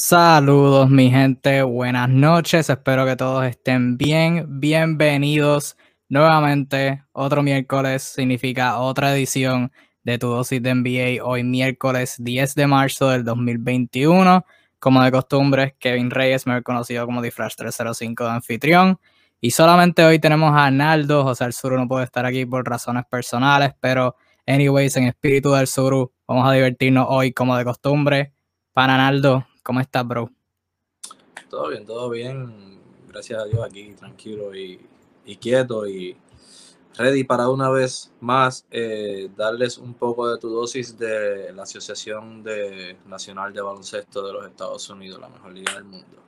Saludos mi gente, buenas noches, espero que todos estén bien, bienvenidos nuevamente, otro miércoles significa otra edición de tu dosis de NBA, hoy miércoles 10 de marzo del 2021, como de costumbre, Kevin Reyes, me conocido como Diflash 305 de anfitrión, y solamente hoy tenemos a Naldo, José el Suru no puede estar aquí por razones personales, pero anyways, en espíritu del Suru, vamos a divertirnos hoy como de costumbre. Para Naldo, ¿Cómo estás, bro? Todo bien, todo bien. Gracias a Dios aquí, tranquilo y, quieto y ready para una vez más eh, darles un poco de tu dosis de la Asociación Nacional de Baloncesto de los Estados Unidos, la mejor liga del mundo.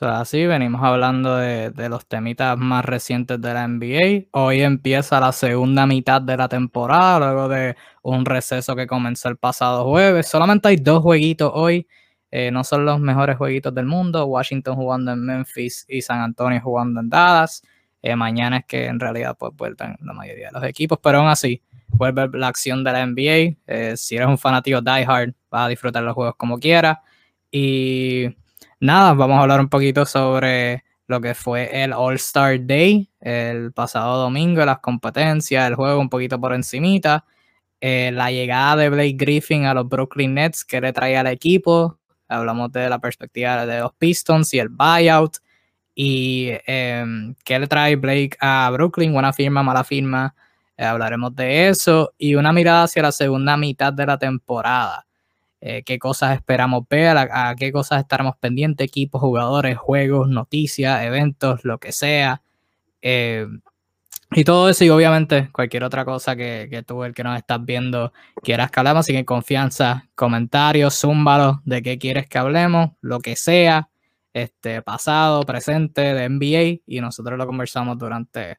Así venimos hablando de, de, los temitas más recientes de la NBA. Hoy empieza la segunda mitad de la temporada, luego de un receso que comenzó el pasado jueves. Solamente hay dos jueguitos hoy. Eh, no son los mejores jueguitos del mundo. Washington jugando en Memphis y San Antonio jugando en Dallas. Eh, mañana es que en realidad pues vuelven la mayoría de los equipos, pero aún así vuelve la acción de la NBA. Eh, si eres un fanático diehard, vas a disfrutar los juegos como quieras. Y nada, vamos a hablar un poquito sobre lo que fue el All-Star Day el pasado domingo, las competencias, el juego un poquito por encimita. Eh, la llegada de Blake Griffin a los Brooklyn Nets, que le trae al equipo. Hablamos de la perspectiva de los Pistons y el buyout. Y eh, qué le trae Blake a Brooklyn, buena firma, mala firma. Eh, hablaremos de eso. Y una mirada hacia la segunda mitad de la temporada. Eh, qué cosas esperamos ver, a, qué cosas estaremos pendientes, equipos, jugadores, juegos, noticias, eventos, lo que sea. Y todo eso y obviamente cualquier otra cosa que, tú, el que nos estás viendo, quieras que hablemos, así que confianza, comentarios, zúmbalo de qué quieres que hablemos, lo que sea, este, pasado, presente, de NBA, y nosotros lo conversamos durante,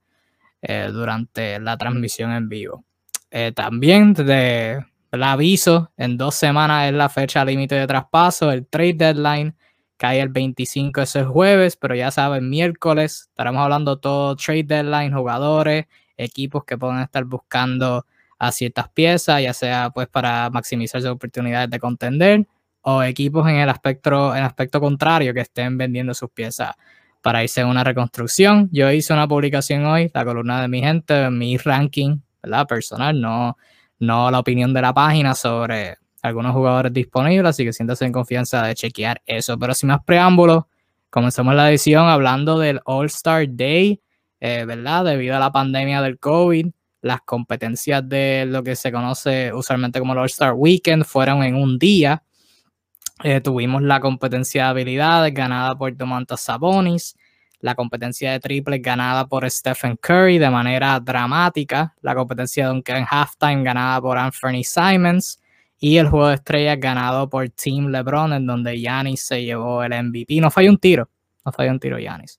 eh, durante la transmisión en vivo. Eh, también de, el aviso, en dos semanas es la fecha límite de traspaso, el trade deadline cae el 25, ese es jueves, pero ya saben, miércoles estaremos hablando todo trade deadline, jugadores, equipos que pueden estar buscando a ciertas piezas, ya sea pues para maximizar sus oportunidades de contender o equipos en el aspecto, en aspecto contrario que estén vendiendo sus piezas para irse en una reconstrucción. Yo hice una publicación hoy, la columna de mi gente, mi ranking, ¿verdad? Personal, no, no la opinión de la página sobre algunos jugadores disponibles, así que siéntase en confianza de chequear eso. Pero sin más preámbulos, comenzamos la edición hablando del All-Star Day, eh, ¿verdad? Debido a la pandemia del COVID, las competencias de lo que se conoce usualmente como el All-Star Weekend fueron en un día. Eh, tuvimos la competencia de habilidades ganada por Domantas Sabonis, la competencia de triples ganada por Stephen Curry de manera dramática, la competencia de un halftime ganada por Anthony Simons, y el juego de estrellas ganado por Team LeBron, en donde Giannis se llevó el MVP. No falló un tiro, no falló un tiro Giannis.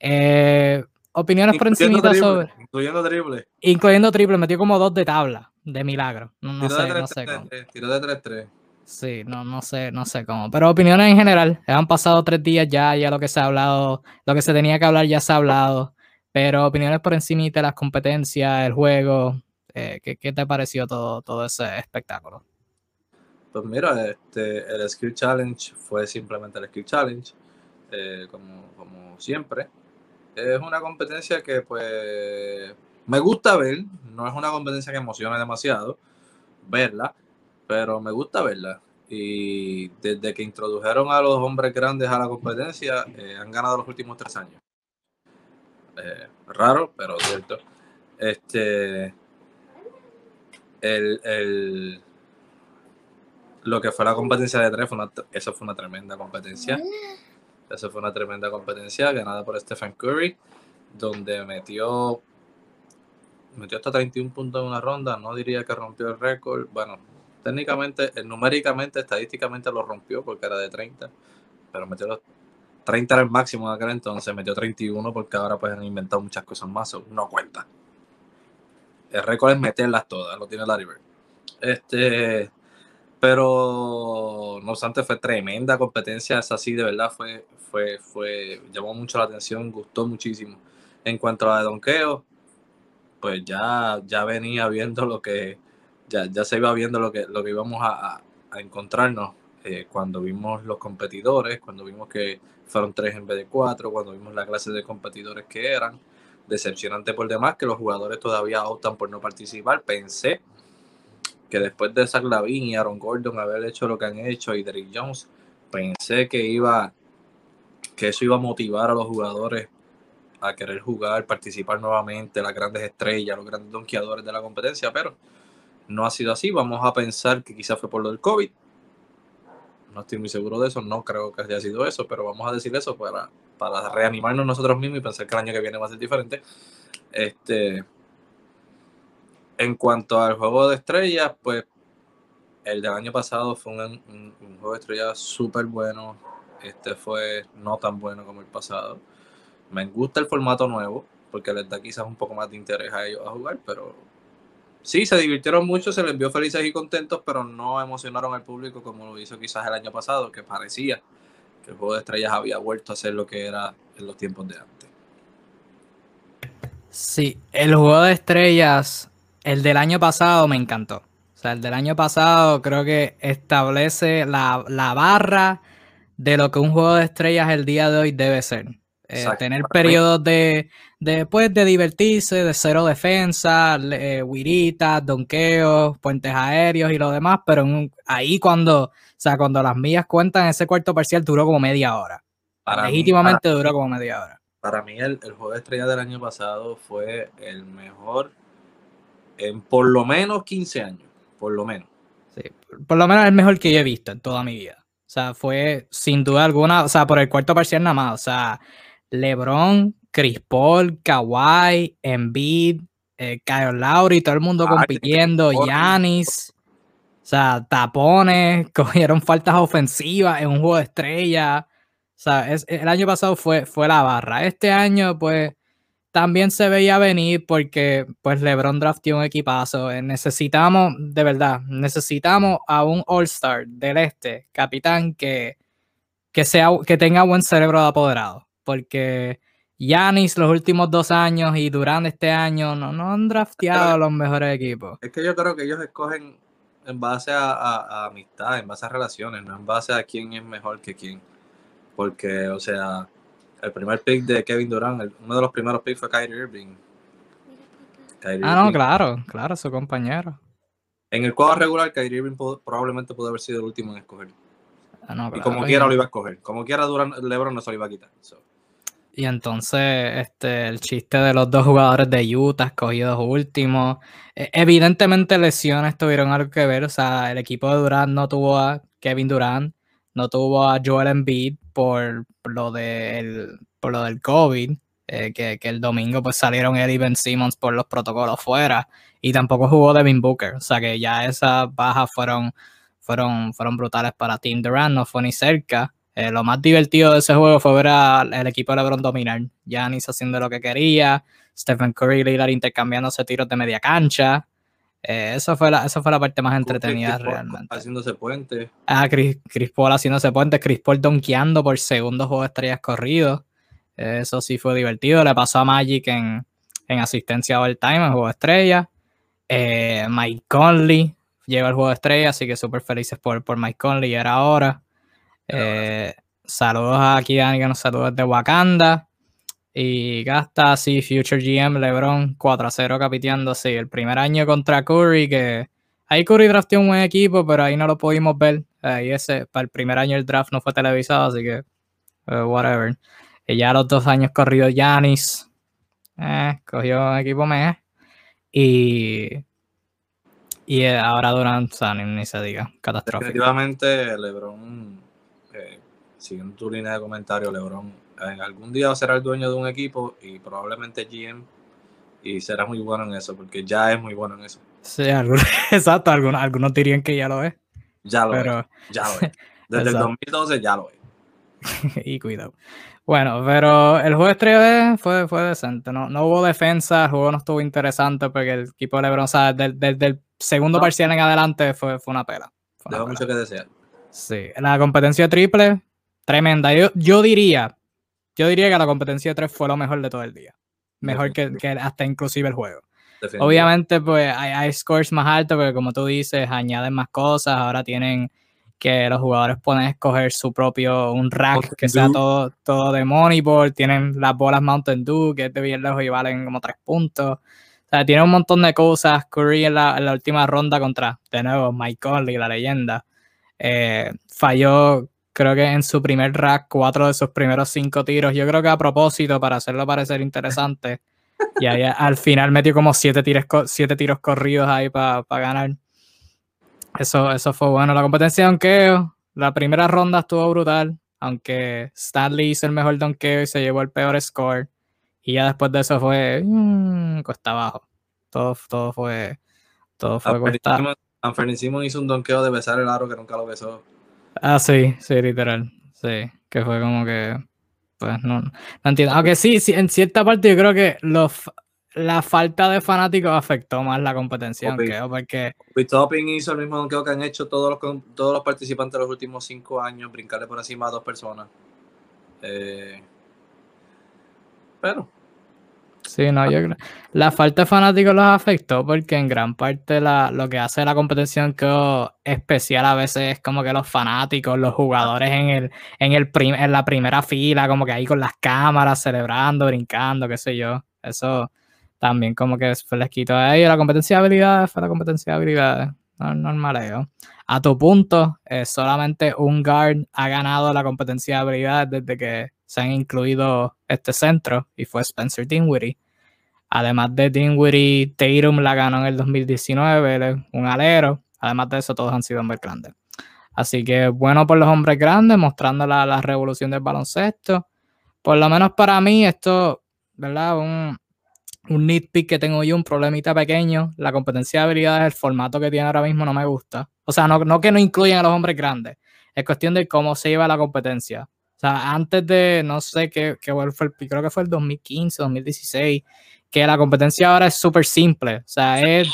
Eh, opiniones por encima sobre. Incluyendo triple. Incluyendo triple, metió como dos de tabla, de milagro. No, sé, no sé cómo. Tiro de 3-3. Sí, no, no sé, no sé cómo. Pero opiniones en general. Han pasado tres días ya, ya lo que se ha hablado, lo que se tenía que hablar ya se ha hablado. Pero opiniones por encima de las competencias, el juego. Eh, ¿qué, ¿qué, te pareció todo, todo ese espectáculo? Pues mira, este, el Skill Challenge fue simplemente el Skill Challenge, eh, como, como siempre. Es una competencia que pues me gusta ver, no es una competencia que emocione demasiado verla, pero me gusta verla. Y desde que introdujeron a los hombres grandes a la competencia, eh, han ganado los últimos tres años. Eh, raro, pero cierto. Este, el, el, lo que fue la competencia de tres, eso fue una tremenda competencia. Eso fue una tremenda competencia ganada por Stephen Curry, donde metió, metió hasta 31 puntos en una ronda. No diría que rompió el récord. Bueno, técnicamente, eh, numéricamente, estadísticamente lo rompió porque era de 30, pero metió los 30 era el máximo de aquel entonces, metió 31 porque ahora pues han inventado muchas cosas más, no cuenta. El récord es meterlas todas, lo tiene Larry Bird. Este, pero no obstante, fue tremenda competencia. Esa sí, de verdad, fue, fue, fue, llamó mucho la atención, gustó muchísimo. En cuanto a la de donqueo, pues ya, ya venía viendo lo que, ya, ya se iba viendo lo que, lo que íbamos a, a, encontrarnos. eh, cuando vimos los competidores, cuando vimos que fueron tres en vez de cuatro, cuando vimos la clase de competidores que eran, decepcionante por demás que los jugadores todavía optan por no participar. Pensé que después de Zach Lavin y Aaron Gordon haber hecho lo que han hecho y Derrick Jones, pensé que iba que eso iba a motivar a los jugadores a querer jugar, participar nuevamente, las grandes estrellas, los grandes donkeadores de la competencia, pero no ha sido así. Vamos a pensar que quizás fue por lo del COVID. No estoy muy seguro de eso, no creo que haya sido eso, pero vamos a decir eso para, para reanimarnos nosotros mismos y pensar que el año que viene va a ser diferente. Este, en cuanto al juego de estrellas, pues el del año pasado fue un, juego de estrellas súper bueno. Este fue no tan bueno como el pasado. Me gusta el formato nuevo, porque les da quizás un poco más de interés a ellos a jugar, pero sí, se divirtieron mucho, se les vio felices y contentos, pero no emocionaron al público como lo hizo quizás el año pasado, que parecía que el juego de estrellas había vuelto a ser lo que era en los tiempos de antes. Sí, el juego de estrellas el del año pasado me encantó. O sea, el del año pasado creo que establece la, barra de lo que un juego de estrellas el día de hoy debe ser. Eh, tener periodos de, de, pues, de divertirse, de cero defensa, eh, donqueos, donkeos, puentes aéreos y lo demás, pero ahí cuando, o sea, cuando las millas cuentan, ese cuarto parcial duró como media hora. Legítimamente duró como media hora. Para mí el, el juego de estrellas del año pasado fue el mejor en por lo menos 15 años, por lo menos. Sí, por lo menos el mejor que yo he visto en toda mi vida. O sea, fue sin duda alguna, o sea, por el cuarto parcial nada más. O sea, LeBron, Chris Paul, Kawhi, Embiid, eh, Kyle Lowry, todo el mundo compitiendo, Yanis. O sea, tapones, cogieron faltas ofensivas en un juego de estrella. O sea, el año pasado fue, fue la barra. Este año, pues, también se veía venir porque pues LeBron draftió un equipazo. Eh, necesitamos, de verdad, necesitamos a un All-Star del este, capitán, que, que, sea, que tenga buen cerebro de apoderado. Porque Yanis los últimos dos años y Durant este año no, no han drafteado los mejores equipos. Es que yo creo que ellos escogen en base a, a amistad, en base a relaciones, no en base a quién es mejor que quién. Porque, o sea, el primer pick de Kevin Durant, uno de los primeros picks fue Kyrie Irving. ah, no, claro, claro, su compañero. En el cuadro regular, Kyrie Irving probablemente pudo haber sido el último en escoger. Ah, y como quiera lo iba a escoger. Como quiera Durant, LeBron no se lo iba a quitar. Y entonces, este, el chiste de los dos jugadores de Utah escogidos últimos. E, evidentemente, lesiones tuvieron algo que ver. O sea, el equipo de Durant no tuvo a Kevin Durant, no tuvo a Joel Embiid por, lo, de por lo del COVID, eh, que, el domingo pues salieron Eddie y Ben Simmons por los protocolos fuera, y tampoco jugó Devin Booker, o sea que ya esas bajas fueron, fueron, fueron brutales para Team Durant, no fue ni cerca. Eh, lo más divertido de ese juego fue ver al equipo de LeBron dominar. Giannis haciendo lo que quería, Stephen Curry y Lillard intercambiándose tiros de media cancha. Eh, eso fue la, fue la parte más entretenida realmente. Haciéndose puente. Ah, Chris, Paul haciéndose puente, Chris Paul donkeando por segundo juego de estrellas corrido. eso sí fue divertido. Le pasó a Magic en, en asistencia all time en juego de estrellas. Eh, Mike Conley llegó al juego de estrellas, así que súper felices por, por Mike Conley, era ahora. Eh, saludos a Dani que nos saluda desde Wakanda. Y gasta así Future GM LeBron 4 a 0 capiteando. Sí, el primer año contra Curry, que ahí Curry drafteó un buen equipo, pero ahí no lo pudimos ver. Ahí ese, para el primer año el draft no fue televisado, así que uh, whatever. Y ya los dos años corrido Yanis, eh, cogió un equipo mejor. Y, y eh, ahora Durant, o ni, se diga, catastrófico. Efectivamente, LeBron, eh, siguiendo tu línea de comentario, LeBron en algún día será el dueño de un equipo y probablemente GM y será muy bueno en eso, porque ya es muy bueno en eso. Sí, exacto, algunos, algunos dirían que ya lo es. Ya lo es, ya lo es. Desde el 2012 ya lo es. y cuidado. Bueno, pero el juego estrella fue, fue decente. No, no hubo defensa, el juego no estuvo interesante porque el equipo de LeBron, o desde, el segundo parcial en adelante fue, fue una pela. Dejó mucho que desear. Sí, la competencia triple, tremenda. Yo, yo diría, yo diría que la competencia de 3 fue lo mejor de todo el día. Mejor que, hasta inclusive el juego. Obviamente, pues hay, scores más altos, porque como tú dices, añaden más cosas. Ahora tienen que los jugadores pueden escoger su propio, un rack que sea todo, todo de Moneyball, tienen las bolas Mountain Dew, que es de bien lejos y valen como tres puntos. O sea, tiene un montón de cosas. Curry en la, última ronda contra, de nuevo, Mike Conley, la leyenda. Eh, falló, creo que en su primer rack, cuatro de sus primeros cinco tiros. Yo creo que a propósito, para hacerlo parecer interesante. y ahí al final metió como siete tiros, siete tiros corridos ahí para ganar. Eso, eso fue bueno. La competencia de donkeo, la primera ronda estuvo brutal, aunque Stanley hizo el mejor donkeo y se llevó el peor score. Y ya después de eso fue mmm, cuesta abajo. Todo, todo fue, todo fue cuesta. hizo un donkeo de besar el aro que nunca lo besó. Ah, sí, sí, literal. Sí, que fue como que. Pues no, no entiendo. Aunque sí, sí, en cierta parte yo creo que los, la falta de fanáticos afectó más la competencia, porque... Topping hizo el mismo donkeo que han hecho todos los, todos los participantes de los últimos cinco años, brincarle por encima a dos personas. Eh, pero... Sí, no, yo creo... La falta de fanáticos los afectó porque en gran parte la, lo que hace la competición que especial a veces es como que los fanáticos, los jugadores en el, en el en la primera fila, como que ahí con las cámaras, celebrando, brincando, qué sé yo. Eso también como que les quito ahí la competencia de habilidades, fue la competencia de habilidades. Normal, A tu punto, eh, solamente un guard ha ganado la competencia de habilidades desde que se han incluido este centro y fue Spencer Dinwiddie. Además de Dinwiddie, Tatum la ganó en el 2019, un alero. Además de eso, todos han sido hombres grandes. Así que bueno por los hombres grandes, mostrando la, la revolución del baloncesto. Por lo menos para mí, esto, ¿verdad? Un, un nitpick que tengo yo, un problemita pequeño. La competencia de habilidades, el formato que tiene ahora mismo no me gusta. O sea, no, no que no incluyan a los hombres grandes. Es cuestión de cómo se lleva la competencia. O sea, antes de, no sé qué, qué fue, creo que fue el 2015, 2016, que la competencia ahora es súper simple. O sea, es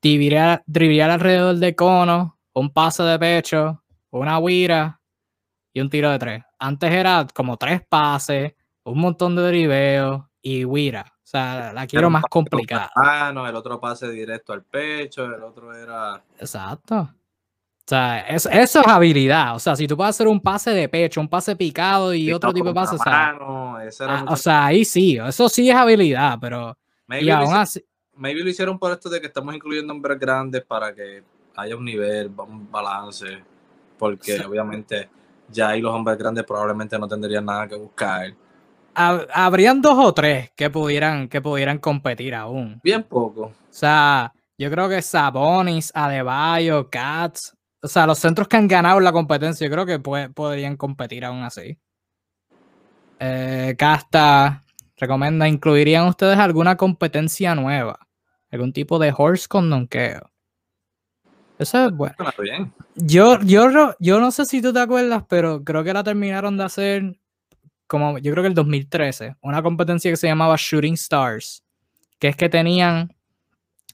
driblar alrededor de cono, un pase de pecho, una huira y un tiro de tres. Antes era como tres pases, un montón de driveos y huira. O sea, la quiero más complicada. Ah, no, el otro pase directo al pecho, el otro era. Exacto. O sea, eso, es habilidad. O sea, si tú puedes hacer un pase de pecho, un pase picado y otro tipo de pase, o sea, ah, o sea, ahí sí, eso sí es habilidad, pero. Maybe, lo hicieron, maybe lo hicieron por esto de que estamos incluyendo hombres grandes para que haya un nivel, un balance, porque obviamente ya ahí los hombres grandes probablemente no tendrían nada que buscar habrían dos o tres que pudieran, que pudieran competir aún. Bien poco. O sea, yo creo que Sabonis, Adebayo, Cats, o sea, los centros que han ganado la competencia, yo creo que podrían competir aún así. Eh, Casta recomienda, ¿incluirían ustedes alguna competencia nueva? ¿Algún tipo de horse con donkeo? Eso es bueno. Yo, yo, yo no sé si tú te acuerdas, pero creo que la terminaron de hacer como yo creo que el 2013, una competencia que se llamaba Shooting Stars, que es que tenían,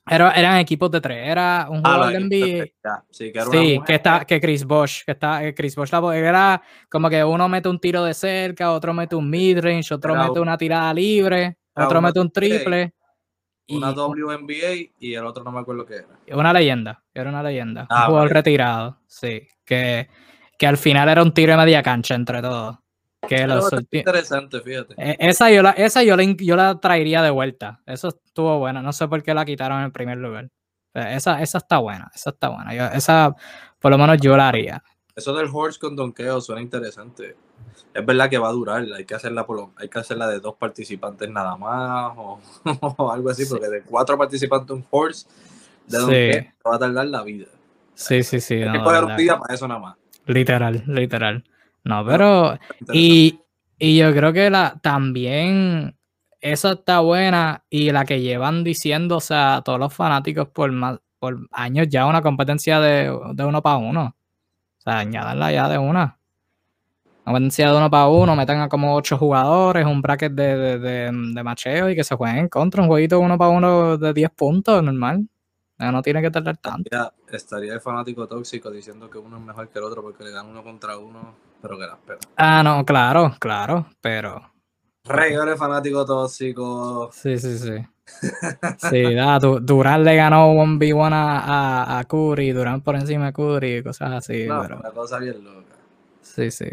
eran equipos de tres, era un ah, jugador de NBA. Sí, que, era sí que, está, que Chris Bosch, que está, Chris Bosch era como que uno mete un tiro de cerca, otro mete un midrange, otro mete una tirada libre, otro mete un triple. Una WNBA y el otro no me acuerdo qué era. Una leyenda, era una leyenda. un ah, jugador retirado, sí. Que, que al final era un tiro de media cancha entre todos. Que lo interesante, fíjate. E, esa yo la, esa yo la, yo la traería de vuelta. Eso estuvo buena. No sé por qué la quitaron en primer lugar. Esa, esa está buena. Esa está buena. esa, por lo menos yo la haría. Eso del horse con donkeo suena interesante. Es verdad que va a durar. Hay que hacerla, por hay que hacerla de dos participantes nada más o, algo así, porque de cuatro participantes un horse de donkeo va a tardar la vida. Sí, sí, sí. Hay que poner un día para eso nada más. Literal, literal. No, pero. Y, yo creo que la también. Esa está buena. Y la que llevan diciendo, o sea, todos los fanáticos por más, por años ya una competencia de, uno para uno. O sea, añadanla ya de una. Una competencia de uno para uno, metan a como ocho jugadores, un bracket de, de, macheo y que se jueguen en contra. Un jueguito uno para uno de 10 puntos, normal. No tiene que tardar tanto. Estaría, el fanático tóxico diciendo que uno es mejor que el otro porque le dan uno contra uno, pero que la espera. Ah, no, claro, claro, pero. Rey, eres fanático tóxico. Sí, sí, sí. Sí, da, Durán le ganó 1v1 a, a, Curry, Durán por encima de Curry y cosas así. No, pero... una cosa bien loca. Sí, sí.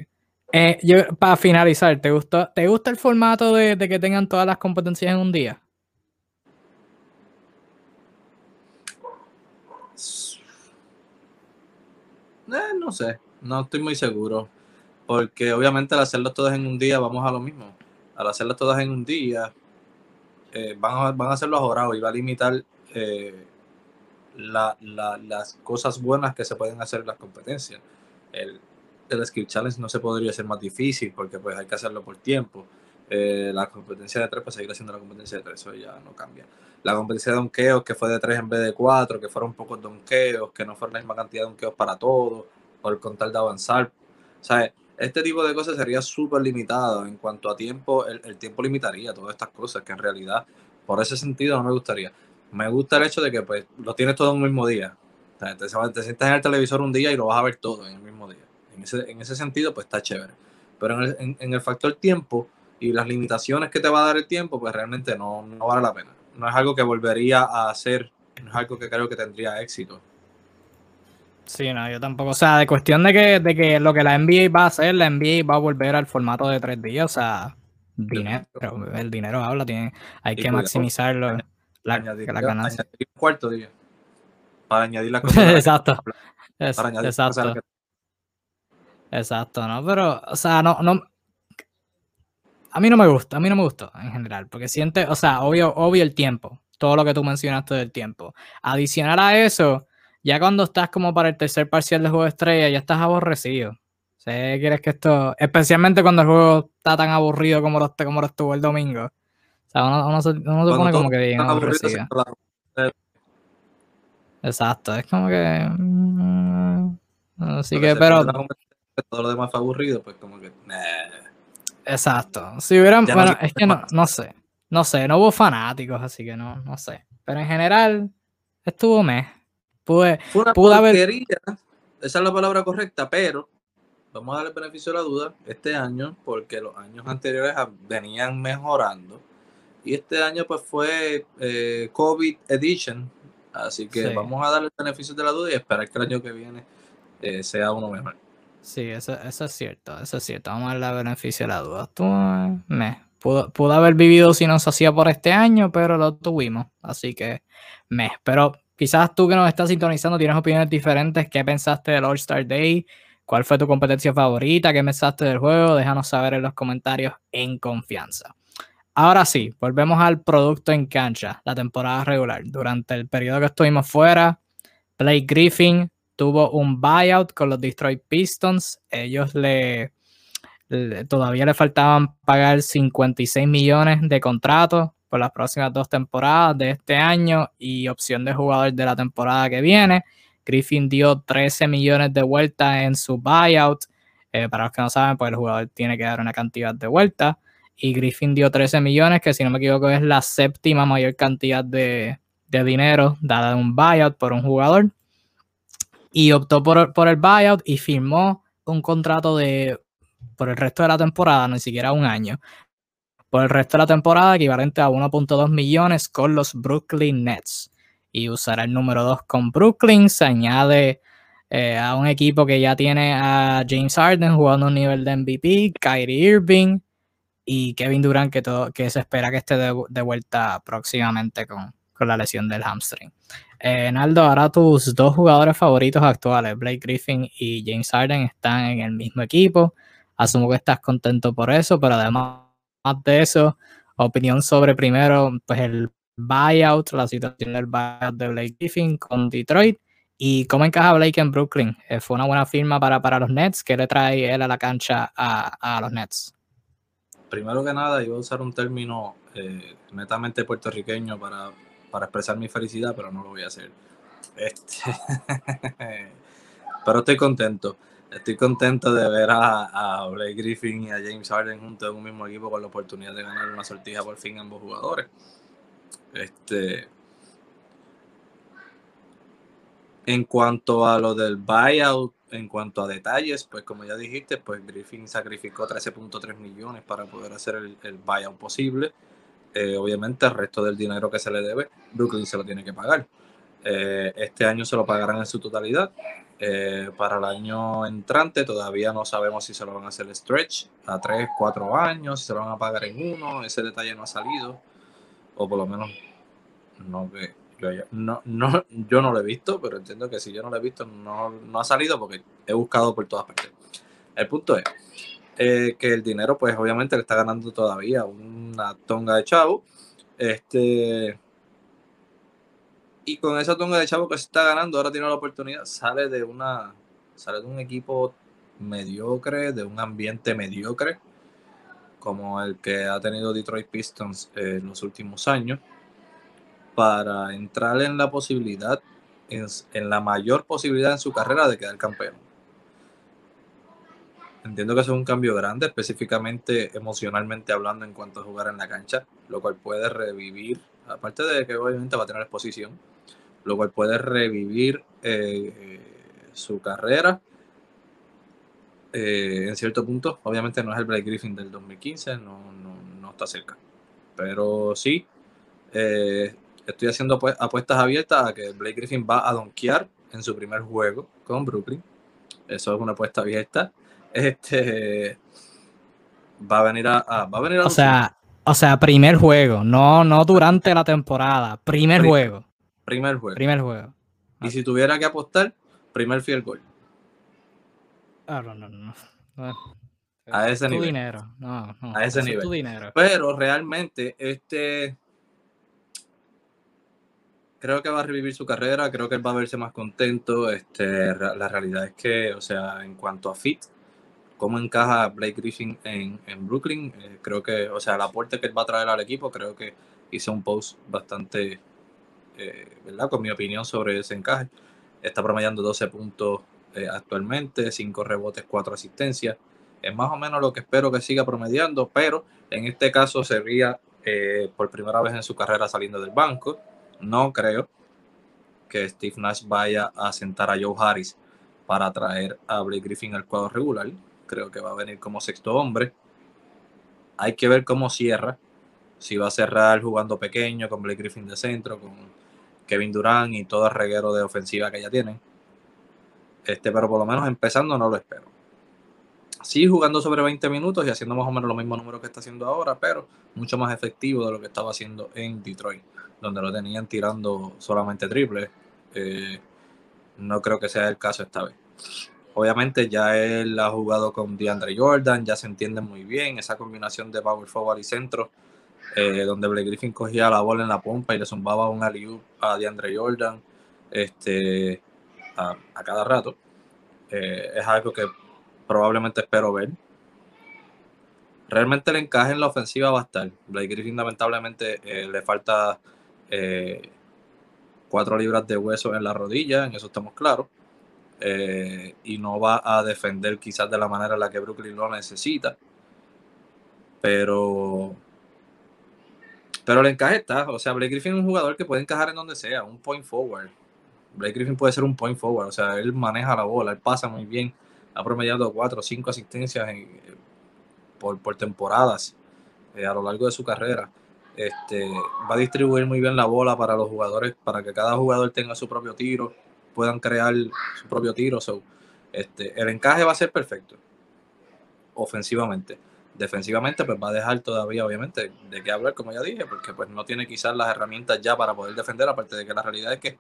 Eh, yo, para finalizar, ¿te gusta, ¿te gusta el formato de, de, que tengan todas las competencias en un día? Eh, no sé, no estoy muy seguro. Porque obviamente al hacerlo todas en un día vamos a lo mismo. Al hacerlo todas en un día, eh, van, a, van a hacerlo ahorrado y va a limitar eh, las cosas buenas que se pueden hacer en las competencias. El, el skill challenge no se podría hacer más difícil porque pues hay que hacerlo por tiempo. Eh, la competencia de tres, pues seguir haciendo la competencia de tres, eso ya no cambia. La competencia de donkeos, que fue de tres en vez de cuatro, que fueron pocos donkeos, que no fueron la misma cantidad de donkeos para todos, por contar de avanzar. Sea, este tipo de cosas sería súper limitado en cuanto a tiempo, el, tiempo limitaría todas estas cosas, que en realidad, por ese sentido, no me gustaría. Me gusta el hecho de que pues lo tienes todo en un mismo día. O sea, te, te sientas en el televisor un día y lo vas a ver todo en el mismo día. En ese, en ese sentido, pues está chévere. Pero en el, en el factor tiempo, y las limitaciones que te va a dar el tiempo, pues realmente no, no vale la pena. No es algo que volvería a hacer, no es algo que creo que tendría éxito. Sí, no, yo tampoco. O sea, de cuestión de que, de que lo que la NBA va a hacer, la NBA va a volver al formato de tres días. O sea, dinero, el dinero habla, tiene, hay que maximizarlo. La, añadir, la ganancia. un cuarto día. Para añadir la cosa. exacto. para añadir exacto. Exacto, ¿no? Pero, o sea, no, no, a mí no me gusta, a mí no me gustó en general, porque siente, o sea, obvio, obvio el tiempo, todo lo que tú mencionaste del tiempo. Adicional a eso, ya cuando estás como para el tercer parcial de juego de estrella, ya estás aborrecido. O sea, quieres que esto, especialmente cuando el juego está tan aburrido como lo, como lo estuvo el domingo. O sea, uno, se, pone como que bien aburrido. Exacto, es como que... Mm, así que, pero... Todo lo demás fue aburrido, pues como que... Exacto. Si hubieran, bueno, es que no, no sé. No sé, no hubo fanáticos, así que no, no sé. Pero en general, estuvo mes. Pude, Fue una pude haber... Esa es la palabra correcta, pero vamos a darle beneficio a la duda este año, porque los años anteriores venían mejorando. Y este año, pues, fue eh, COVID Edition. Así que vamos a darle beneficio de la duda y esperar que el año que viene eh, sea uno mejor. Sí, eso, eso es cierto, eso es cierto. Vamos a darle beneficio a la duda. Me, pudo, pudo, haber vivido si no se hacía por este año, pero lo tuvimos. Así que me. Pero quizás tú que nos estás sintonizando tienes opiniones diferentes. ¿Qué pensaste del All-Star Day? ¿Cuál fue tu competencia favorita? ¿Qué pensaste del juego? Déjanos saber en los comentarios en confianza. Ahora sí, volvemos al producto en cancha, la temporada regular. Durante el periodo que estuvimos fuera, Blake Griffin tuvo un buyout con los Detroit Pistons. Ellos le, todavía le faltaban pagar 56 millones de contratos por las próximas dos temporadas de este año y opción de jugador de la temporada que viene. Griffin dio 13 millones de vueltas en su buyout. Eh, para los que no saben, pues el jugador tiene que dar una cantidad de vueltas. Y Griffin dio 13 millones, que si no me equivoco es la séptima mayor cantidad de, de dinero dada en un buyout por un jugador y optó por, por el buyout y firmó un contrato de por el resto de la temporada, ni siquiera un año, por el resto de la temporada equivalente a 1.2 millones con los Brooklyn Nets. Y usará el número 2 con Brooklyn, se añade eh, a un equipo que ya tiene a James Harden jugando un nivel de MVP, Kyrie Irving y Kevin Durant que, todo, que se espera que esté de, vuelta próximamente con, con la lesión del hamstring. Eh, Naldo, ahora tus dos jugadores favoritos actuales, Blake Griffin y James Harden, están en el mismo equipo. Asumo que estás contento por eso, pero además de eso, opinión sobre primero, pues el buyout, la situación del buyout de Blake Griffin con Detroit y cómo encaja Blake en Brooklyn. Eh, ¿Fue una buena firma para, para los Nets? ¿Qué le trae él a la cancha a, a los Nets? Primero que nada, iba a usar un término eh, netamente puertorriqueño para para expresar mi felicidad, pero no lo voy a hacer. Este, pero estoy contento. Estoy contento de ver a, a, Blake Griffin y a James Harden juntos en un mismo equipo con la oportunidad de ganar una sortija por fin ambos jugadores. Este, en cuanto a lo del buyout, en cuanto a detalles, pues como ya dijiste, pues Griffin sacrificó 13.3 millones para poder hacer el, el buyout posible eh, obviamente el resto del dinero que se le debe, Brooklyn se lo tiene que pagar. Eh, este año se lo pagarán en su totalidad. Eh, para el año entrante todavía no sabemos si se lo van a hacer stretch a 3, 4 años, si se lo van a pagar en uno, ese detalle no ha salido, o por lo menos no que yo, no, no, yo no lo he visto, pero entiendo que si yo no lo he visto no, no ha salido porque he buscado por todas partes. El punto es eh, que el dinero pues obviamente le está ganando todavía una tonga de chavo. Este, y con esa tonga de chavo que se está ganando, ahora tiene la oportunidad, sale de una, sale de un equipo mediocre, de un ambiente mediocre, como el que ha tenido Detroit Pistons en los últimos años, para entrar en la posibilidad, en, en la mayor posibilidad en su carrera de quedar campeón. Entiendo que eso es un cambio grande, específicamente emocionalmente hablando en cuanto a jugar en la cancha, lo cual puede revivir, aparte de que obviamente va a tener exposición, lo cual puede revivir eh, su carrera eh, en cierto punto. Obviamente no es el Blake Griffin del 2015, no, no, está cerca. Pero sí, eh, estoy haciendo apuestas abiertas a que Blake Griffin va a donkear en su primer juego con Brooklyn. Eso es una apuesta abierta. Este va a venir a, va a venir o sea, o sea, primer juego, no, no durante la temporada, primer juego. Primer juego. Primer juego. Y si tuviera que apostar, primer field goal. Ah, no, no, no. A ese nivel. dinero. No, no, a ese nivel. Tu dinero. Pero realmente, este. Creo que va a revivir su carrera, creo que él va a verse más contento. Este, la realidad es que, o sea, en cuanto a fit, cómo encaja Blake Griffin en, en Brooklyn, eh, creo que, o sea, el aporte que él va a traer al equipo, creo que hizo un post bastante eh, ¿verdad? Con mi opinión sobre ese encaje. Está promediando 12 puntos eh, actualmente, 5 rebotes, 4 asistencias. Es más o menos lo que espero que siga promediando, pero en este caso sería por primera vez en su carrera saliendo del banco. No creo que Steve Nash vaya a sentar a Joe Harris para traer a Blake Griffin al cuadro regular. Creo que va a venir como sexto hombre. Hay que ver cómo cierra. Si va a cerrar jugando pequeño, con Blake Griffin de centro, con Kevin Durant y todo el reguero de ofensiva que ya tienen. Este, pero por lo menos empezando no lo espero. Sí, jugando sobre 20 minutos y haciendo más o menos los mismos números que está haciendo ahora, pero mucho más efectivo de lo que estaba haciendo en Detroit, donde lo tenían tirando solamente triple. Eh, no creo que sea el caso esta vez. Obviamente ya él ha jugado con DeAndre Jordan, ya se entiende muy bien esa combinación de power forward y centro eh, donde Blake Griffin cogía la bola en la pompa y le zumbaba un alley a DeAndre Jordan este, a, cada rato. Eh, es algo que probablemente espero ver. Realmente el encaje en la ofensiva va a estar. Blake Griffin lamentablemente eh, le falta cuatro libras de hueso en la rodilla, en eso estamos claros. Y no va a defender quizás de la manera en la que Brooklyn lo necesita. Pero pero el encaje está. O sea, Blake Griffin es un jugador que puede encajar en donde sea, un point forward. Blake Griffin puede ser un point forward. O sea, él maneja la bola, él pasa muy bien. Ha promediado cuatro o cinco asistencias por, temporadas eh, a lo largo de su carrera. Este, va a distribuir muy bien la bola para los jugadores, para que cada jugador tenga su propio tiro, puedan crear su propio tiro. So, este, el encaje va a ser perfecto, ofensivamente. Defensivamente pues va a dejar todavía obviamente de qué hablar como ya dije porque pues no tiene quizás las herramientas ya para poder defender aparte de que la realidad es que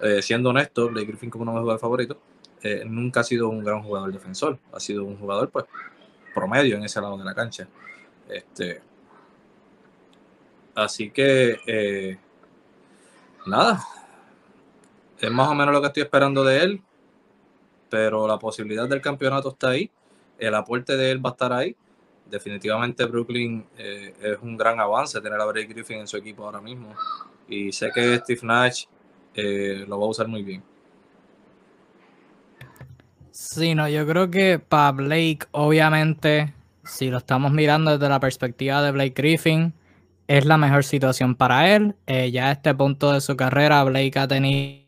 eh, siendo honesto Blake Griffin como uno de mis jugadores favoritos eh, nunca ha sido un gran jugador defensor. Ha sido un jugador pues promedio en ese lado de la cancha. Este así que eh, nada es más o menos lo que estoy esperando de él pero la posibilidad del campeonato está ahí el aporte de él va a estar ahí definitivamente Brooklyn eh, es un gran avance tener a Blake Griffin en su equipo ahora mismo. Y sé que Steve Nash eh, lo va a usar muy bien. Sí, no, yo creo que para Blake, obviamente, si lo estamos mirando desde la perspectiva de Blake Griffin, es la mejor situación para él. Eh, ya a este punto de su carrera, Blake ha tenido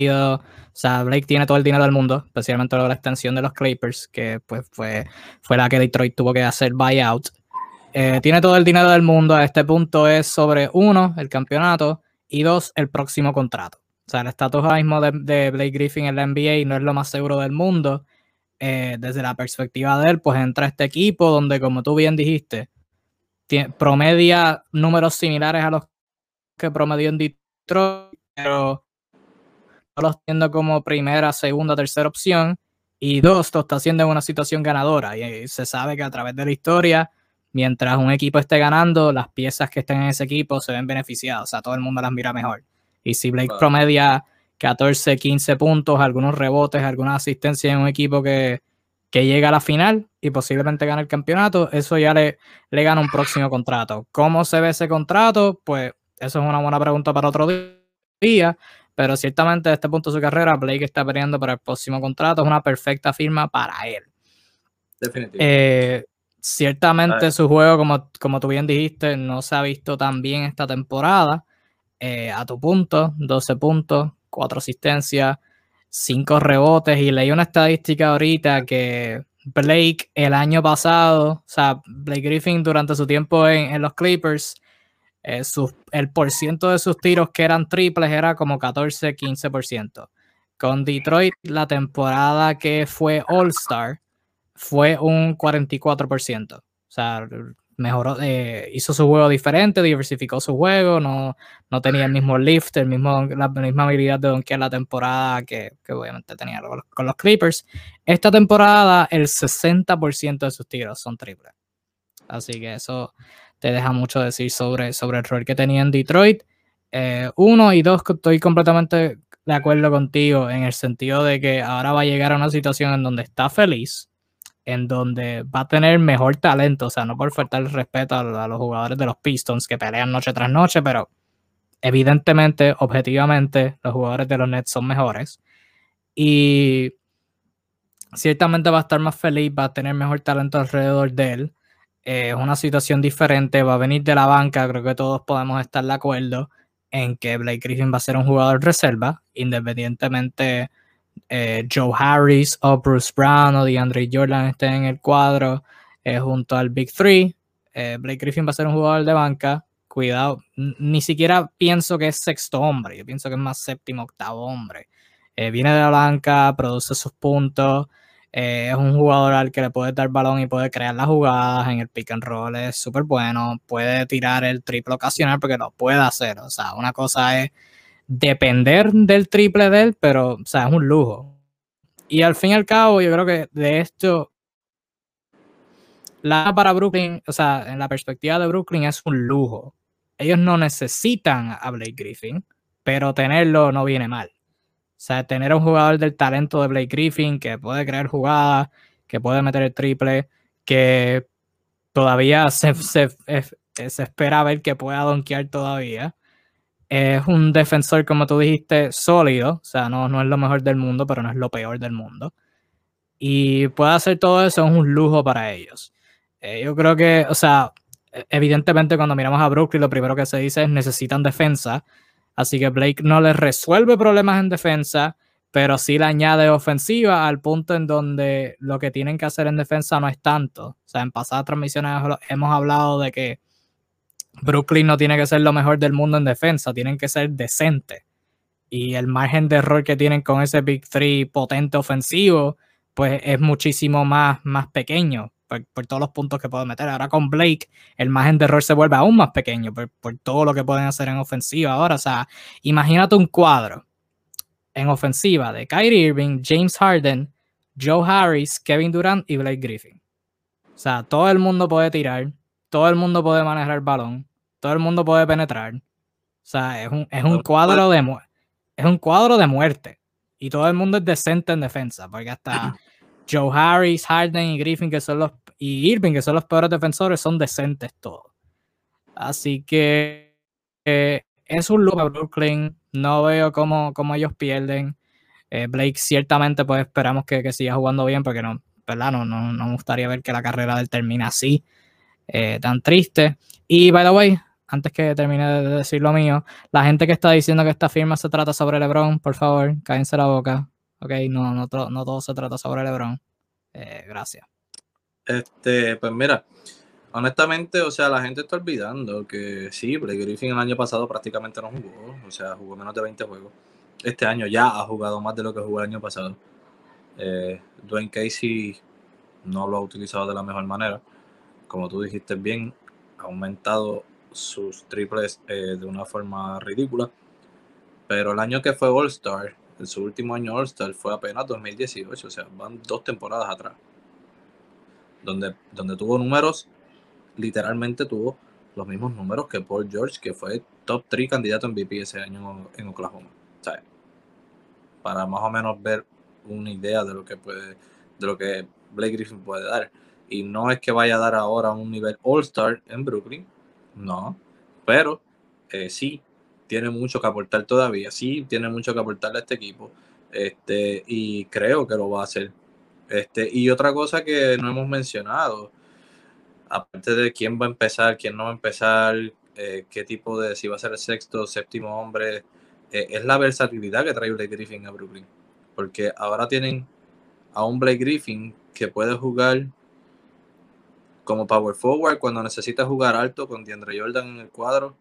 o sea, Blake tiene todo el dinero del mundo, especialmente la extensión de los Clippers, que pues fue, fue la que Detroit tuvo que hacer buyout. Eh, tiene todo el dinero del mundo. A este punto es sobre uno, el campeonato, y dos, el próximo contrato. O sea, el estatus ahora mismo de, Blake Griffin en la NBA no es lo más seguro del mundo. Eh, desde la perspectiva de él, pues entra este equipo donde, como tú bien dijiste, promedia números similares a los que promedió en Detroit, pero los tiendo como primera, segunda, tercera opción. Y dos, lo está haciendo en una situación ganadora. Y se sabe que a través de la historia, mientras un equipo esté ganando, las piezas que estén en ese equipo se ven beneficiadas. O sea, todo el mundo las mira mejor. Y si Blake promedia 14, 15 puntos, algunos rebotes, alguna asistencia en un equipo que, llega a la final y posiblemente gane el campeonato, eso ya le, le gana un próximo contrato. ¿Cómo se ve ese contrato? Pues eso es una buena pregunta para otro día. Pero ciertamente a este punto de su carrera, Blake está peleando para el próximo contrato. Es una perfecta firma para él. Definitivamente. Eh, ciertamente su juego, como, como tú bien dijiste, no se ha visto tan bien esta temporada. Eh, a tu punto, 12 puntos, 4 asistencias, 5 rebotes. Y leí una estadística ahorita que Blake el año pasado, o sea, Blake Griffin durante su tiempo en, en los Clippers, eh, el porciento de sus tiros que eran triples era como 14-15%. Con Detroit, la temporada que fue All-Star fue un 44%. O sea, mejoró, eh, hizo su juego diferente, diversificó su juego, no, no tenía el mismo lift, el mismo, la misma habilidad de donkear la temporada que, obviamente tenía con los Clippers. Esta temporada, el 60% de sus tiros son triples. Así que eso te deja mucho decir sobre, sobre el rol que tenía en Detroit. Eh, uno y dos, estoy completamente de acuerdo contigo en el sentido de que ahora va a llegar a una situación en donde está feliz, en donde va a tener mejor talento, o sea, no por faltar el respeto a, los jugadores de los Pistons que pelean noche tras noche, pero evidentemente, objetivamente, los jugadores de los Nets son mejores. Y ciertamente va a estar más feliz, va a tener mejor talento alrededor de él es una situación diferente, va a venir de la banca, creo que todos podemos estar de acuerdo en que Blake Griffin va a ser un jugador reserva, independientemente eh, Joe Harris o Bruce Brown o DeAndre Jordan estén en el cuadro eh, junto al Big Three. Eh, Blake Griffin va a ser un jugador de banca. Cuidado, ni siquiera pienso que es sexto hombre, yo pienso que es más séptimo, octavo hombre. viene de la banca, produce sus puntos, eh, es un jugador al que le puede dar balón y puede crear las jugadas en el pick and roll. Es súper bueno. Puede tirar el triple ocasional porque lo puede hacer. O sea, una cosa es depender del triple de él, pero, o sea, es un lujo. Y al fin y al cabo, yo creo que de esto, la para Brooklyn, o sea, en la perspectiva de Brooklyn es un lujo. Ellos no necesitan a Blake Griffin, pero tenerlo no viene mal. O sea, tener un jugador del talento de Blake Griffin que puede crear jugadas, que puede meter el triple, que todavía se, se, espera ver que pueda donkear todavía. Es un defensor, como tú dijiste, sólido. O sea, no, no es lo mejor del mundo, pero no es lo peor del mundo. Y puede hacer todo eso, es un lujo para ellos. Eh, yo creo que, o sea, e, evidentemente cuando miramos a Brooklyn, lo primero que se dice es necesitan defensa. Así que Blake no le resuelve problemas en defensa, pero sí le añade ofensiva al punto en donde lo que tienen que hacer en defensa no es tanto. O sea, en pasadas transmisiones hemos hablado de que Brooklyn no tiene que ser lo mejor del mundo en defensa, tienen que ser decentes. Y el margen de error que tienen con ese Big Three potente ofensivo, pues es muchísimo más, más pequeño por, todos los puntos que puede meter. Ahora con Blake, el margen de error se vuelve aún más pequeño por, todo lo que pueden hacer en ofensiva. Ahora, o sea, imagínate un cuadro en ofensiva de Kyrie Irving, James Harden, Joe Harris, Kevin Durant y Blake Griffin. O sea, todo el mundo puede tirar, todo el mundo puede manejar el balón, todo el mundo puede penetrar. O sea, es un, es un cuadro de es un cuadro de muerte. Y todo el mundo es decente en defensa, porque hasta Joe Harris, Harden y Griffin, que son los, y Irving, que son los peores defensores, son decentes todos. Así que eh, es un look a Brooklyn. No veo cómo, cómo ellos pierden. Eh, Blake ciertamente pues esperamos que, siga jugando bien porque no, ¿verdad? No, no, no, me gustaría ver que la carrera de termine así, eh, tan triste. Y by the way, antes que termine de decir lo mío, la gente que está diciendo que esta firma se trata sobre LeBron, por favor, cállense la boca. Ok, no, no, todo se trata sobre LeBron. Eh, gracias. Este, pues mira, honestamente, o sea, la gente está olvidando que sí, Blake Griffin el año pasado prácticamente no jugó, o sea, jugó menos de 20 juegos. Este año ya ha jugado más de lo que jugó el año pasado. Eh, Dwayne Casey no lo ha utilizado de la mejor manera. Como tú dijiste bien, ha aumentado sus triples eh, de una forma ridícula. Pero el año que fue All-Star, en su último año All-Star, fue apenas 2018, o sea, van dos temporadas atrás. Donde, donde tuvo números, literalmente tuvo los mismos números que Paul George, que fue top 3 candidato en MVP ese año en Oklahoma. para más o menos ver una idea de lo que puede, de lo que Blake Griffin puede dar. Y no es que vaya a dar ahora un nivel All-Star en Brooklyn, no, pero eh, sí tiene mucho que aportar todavía, sí tiene mucho que aportarle a este equipo, este, y creo que lo va a hacer. Este, y otra cosa que no hemos mencionado, aparte de quién va a empezar, quién no va a empezar, eh, qué tipo de, si va a ser el sexto séptimo hombre, eh, es la versatilidad que trae Blake Griffin a Brooklyn. Porque ahora tienen a un Blake Griffin que puede jugar como power forward cuando necesita jugar alto con DeAndre Jordan en el cuadro,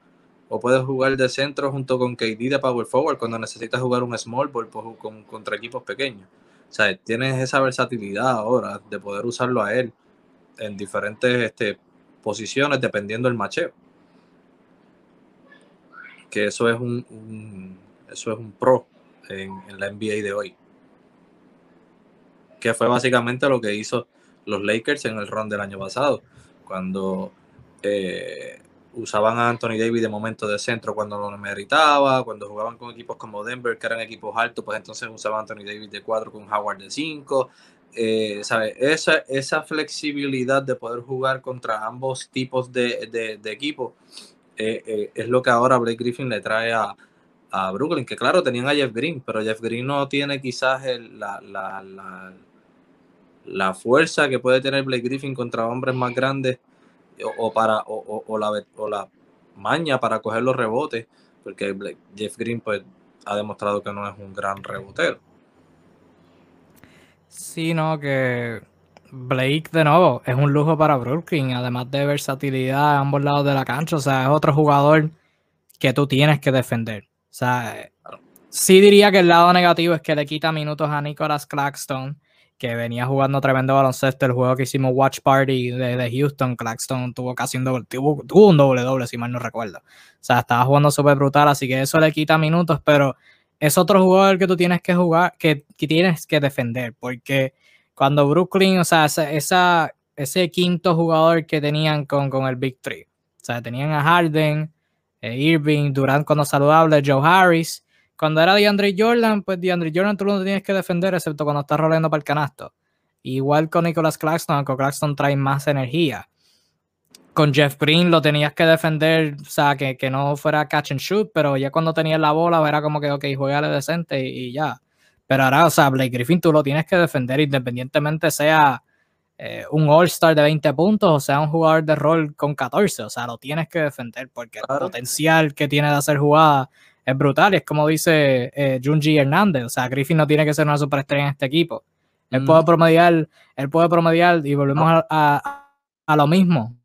o puede jugar de centro junto con KD de power forward cuando necesita jugar un small ball con, contra equipos pequeños. O sea, tienes esa versatilidad ahora de poder usarlo a él en diferentes este, posiciones dependiendo del macheo. Que eso es un, eso es un pro en, la NBA de hoy que fue básicamente lo que hizo los Lakers en el run del año pasado, cuando eh, usaban a Anthony Davis de momento de centro cuando lo meritaba, cuando jugaban con equipos como Denver, que eran equipos altos, pues entonces usaban a Anthony Davis de 4 con Howard de 5. Eh, Esa, esa flexibilidad de poder jugar contra ambos tipos de, de, equipos eh, es lo que ahora Blake Griffin le trae a, a, Brooklyn, que claro, tenían a Jeff Green, pero Jeff Green no tiene quizás la, la, la la fuerza que puede tener Blake Griffin contra hombres más grandes o, para o, la, o la maña para coger los rebotes, porque Jeff Green pues, ha demostrado que no es un gran rebotero. Sí, no, que Blake de nuevo es un lujo para Brooklyn, además de versatilidad a ambos lados de la cancha, o sea, es otro jugador que tú tienes que defender. O sea, sí diría que el lado negativo es que le quita minutos a Nicholas Claxton que venía jugando tremendo baloncesto. El juego que hicimos Watch Party de, Houston, Claxton tuvo casi un doble, tuvo, un doble doble, si mal no recuerdo. O sea, estaba jugando súper brutal, así que eso le quita minutos, pero es otro jugador que tú tienes que jugar, que, tienes que defender, porque cuando Brooklyn, o sea, esa, ese quinto jugador que tenían con, con el Big Three, o sea, tenían a Harden, eh, Irving, Durant cuando saludable, Joe Harris, cuando era DeAndre Jordan, pues DeAndre Jordan tú no tienes que defender, excepto cuando estás roleando para el canasto. Igual con Nicholas Claxton, aunque Claxton trae más energía. Con Jeff Green lo tenías que defender, o sea, que, que no fuera catch and shoot, pero ya cuando tenías la bola era como que, ok, juegale decente y, ya. Pero ahora, o sea, Blake Griffin tú lo tienes que defender independientemente sea eh, un All-Star de 20 puntos o sea un jugador de rol con 14. O sea, lo tienes que defender porque el potencial que tiene de hacer jugadas es brutal. Y es como dice eh, Junji Hernández. O sea, Griffin no tiene que ser una superestrella en este equipo. Él puede mm. promediar, él puede promediar, y volvemos a, a, lo mismo.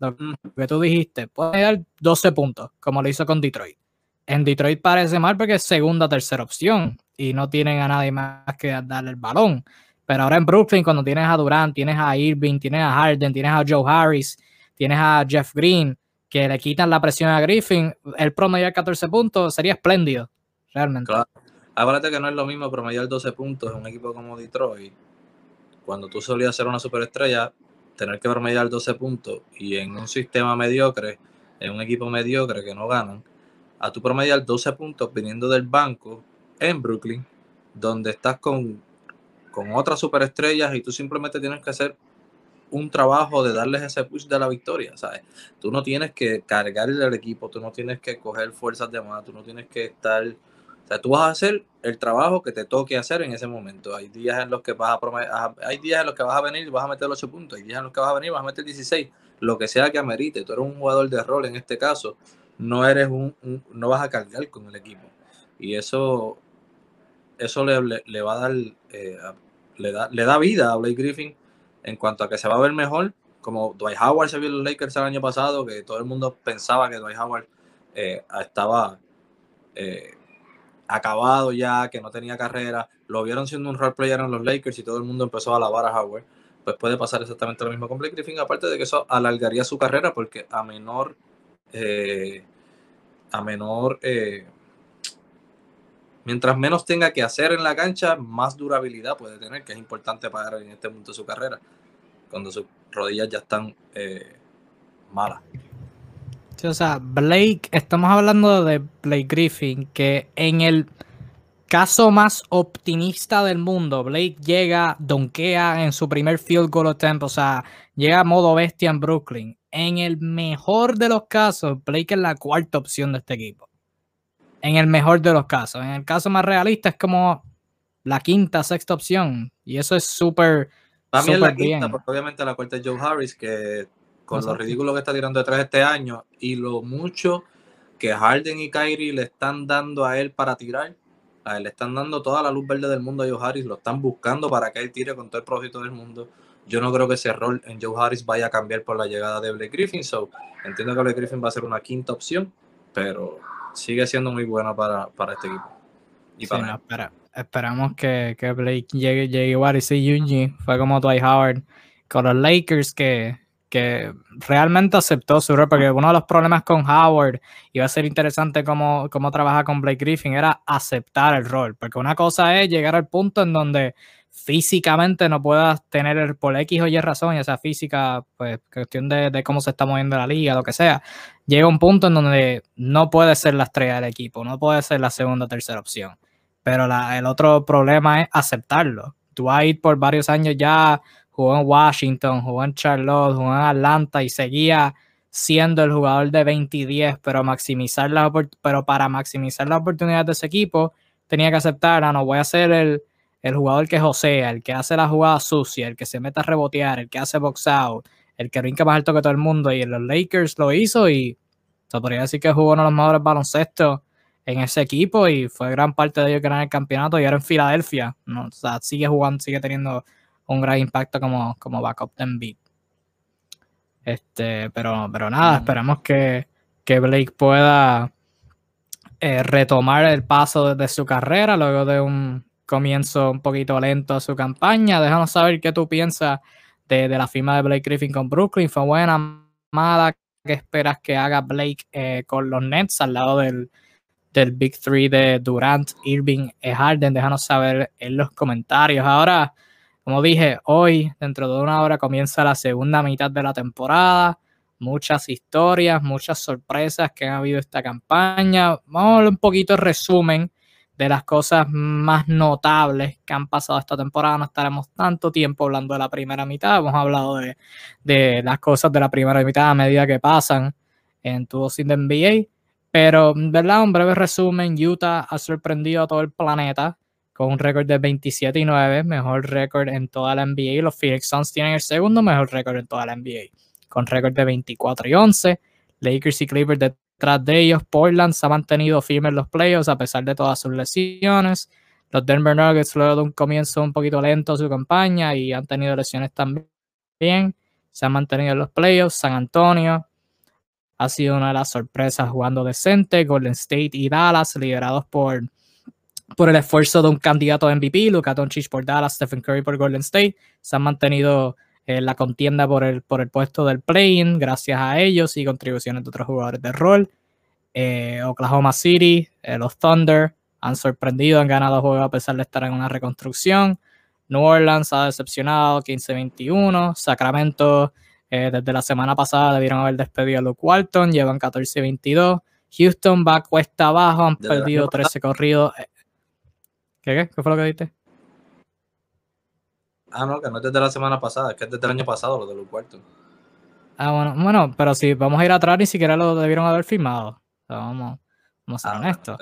Lo mm. que tú dijiste, puede dar 12 puntos, como lo hizo con Detroit. En Detroit parece mal porque es segunda o tercera opción y no tienen a nadie más que darle el balón. Pero ahora en Brooklyn, cuando tienes a Durant, tienes a Irving, tienes a Harden, tienes a Joe Harris, tienes a Jeff Green, que le quitan la presión a Griffin, el promediar 14 puntos sería espléndido, realmente. Claro. Acuérdate que no es lo mismo promediar 12 puntos en un equipo como Detroit, cuando tú solías ser una superestrella, tener que promediar 12 puntos y en un sistema mediocre, en un equipo mediocre que no ganan, a tu promediar 12 puntos viniendo del banco en Brooklyn, donde estás con, con otras superestrellas y tú simplemente tienes que hacer un trabajo de darles ese push de la victoria, ¿sabes? Tú no tienes que cargarle al equipo, tú no tienes que coger fuerzas de más, tú no tienes que estar... O sea, tú vas a hacer el trabajo que te toque hacer en ese momento. Hay días en los que vas a, hay días en los que vas a venir y vas a meter 8 puntos, hay días en los que vas a venir y vas a meter 16, lo que sea que amerite. Tú eres un jugador de rol en este caso, no eres un, no vas a cargar con el equipo. Y eso eso le, le, va a dar eh, le da, le da vida a Blake Griffin en cuanto a que se va a ver mejor como Dwight Howard se vio en los Lakers el año pasado, que todo el mundo pensaba que Dwight Howard eh, estaba eh, acabado ya, que no tenía carrera, lo vieron siendo un role player en los Lakers y todo el mundo empezó a alabar a Howard, pues puede pasar exactamente lo mismo con Blake Griffin, aparte de que eso alargaría su carrera porque a menor, eh, a menor, mientras menos tenga que hacer en la cancha, más durabilidad puede tener, que es importante para en este punto de su carrera, cuando sus rodillas ya están malas o sea, Blake, estamos hablando de Blake Griffin, que en el caso más optimista del mundo, Blake llega, donkea en su primer field goal attempt, o sea, llega a modo bestia en Brooklyn. En el mejor de los casos, Blake es la cuarta opción de este equipo. En el mejor de los casos. En el caso más realista es como la quinta, sexta opción. Y eso es súper. También la quinta, porque obviamente la cuarta es Joe Harris, que con lo ridículo que está tirando detrás este año y lo mucho que Harden y Kyrie le están dando a él para tirar. A él le están dando toda la luz verde del mundo a Joe Harris, lo están buscando para que él tire con todo el propósito del mundo. Yo no creo que ese rol en Joe Harris vaya a cambiar por la llegada de Blake Griffin. So, entiendo que Blake Griffin va a ser una quinta opción, pero sigue siendo muy buena para, este equipo. Y esperamos que, que Blake llegue, llegue igual. Y si fue como Dwight Howard con los Lakers que que realmente aceptó su rol, porque uno de los problemas con Howard, y va a ser interesante cómo, cómo trabaja con Blake Griffin, era aceptar el rol, porque una cosa es llegar al punto en donde físicamente no puedas tener el, por X o Y razón, ya sea física, pues cuestión de, cómo se está moviendo la liga, lo que sea, llega un punto en donde no puede ser la estrella del equipo, no puede ser la segunda o tercera opción. Pero el otro problema es aceptarlo. Ir por varios años ya jugó en Washington, jugó en Charlotte, jugó en Atlanta y seguía siendo el jugador de 20 y 10, pero, maximizar la, pero para maximizar la oportunidad de ese equipo tenía que aceptar, ah, no voy a ser el, jugador que josea, el que hace la jugada sucia, el que se mete a rebotear, el que hace box out, el que brinca más alto que todo el mundo y los Lakers lo hizo y se podría decir que jugó uno de los mejores baloncestos en ese equipo y fue gran parte de ellos que eran el campeonato y ahora en Filadelfia, ¿no? o sea, sigue jugando, sigue teniendo un gran impacto como, como backup de Embiid. Este, pero, pero nada, esperamos que, que Blake pueda eh, retomar el paso de su carrera luego de un comienzo un poquito lento a su campaña. Déjanos saber qué tú piensas de, la firma de Blake Griffin con Brooklyn. ¿Fue buena, mala? ¿Qué esperas que haga Blake eh, con los Nets al lado del, del Big Three de Durant, Irving y Harden? Déjanos saber en los comentarios. Ahora como dije, hoy, dentro de una hora, comienza la segunda mitad de la temporada. Muchas historias, muchas sorpresas que han habido esta campaña. Vamos a ver un poquito el resumen de las cosas más notables que han pasado esta temporada. No estaremos tanto tiempo hablando de la primera mitad. Hemos hablado de, de las cosas de la primera mitad a medida que pasan en tu sin NBA. Pero, ¿verdad? Un breve resumen. Utah ha sorprendido a todo el planeta con un récord de 27 y 9, mejor récord en toda la NBA. Los Phoenix Suns tienen el segundo mejor récord en toda la NBA, con récord de 24 y 11. Lakers y Clippers detrás de ellos. Portland se ha mantenido firme en los playoffs a pesar de todas sus lesiones. Los Denver Nuggets, luego de un comienzo un poquito lento su campaña y han tenido lesiones también, se han mantenido en los playoffs. San Antonio ha sido una de las sorpresas jugando decente. Golden State y Dallas, liderados por por el esfuerzo de un candidato a MVP, Luka Doncic por Dallas, Stephen Curry por Golden State, se han mantenido en la contienda por el, por el puesto del play-in gracias a ellos y contribuciones de otros jugadores de rol. Eh, Oklahoma City, eh, los Thunder han sorprendido, han ganado juegos a pesar de estar en una reconstrucción. New Orleans ha decepcionado 15-21. Sacramento, eh, desde la semana pasada debieron haber despedido a Luke Walton, llevan 14-22. Houston va cuesta abajo, han perdido 13 corridos. ¿Qué, fue lo que dijiste? Ah, no, que no es desde la semana pasada, es que es desde el año pasado lo de los cuartos. Ah, bueno, bueno, pero si vamos a ir atrás, ni siquiera lo debieron haber firmado. vamos, vamos a ser ah, honestos.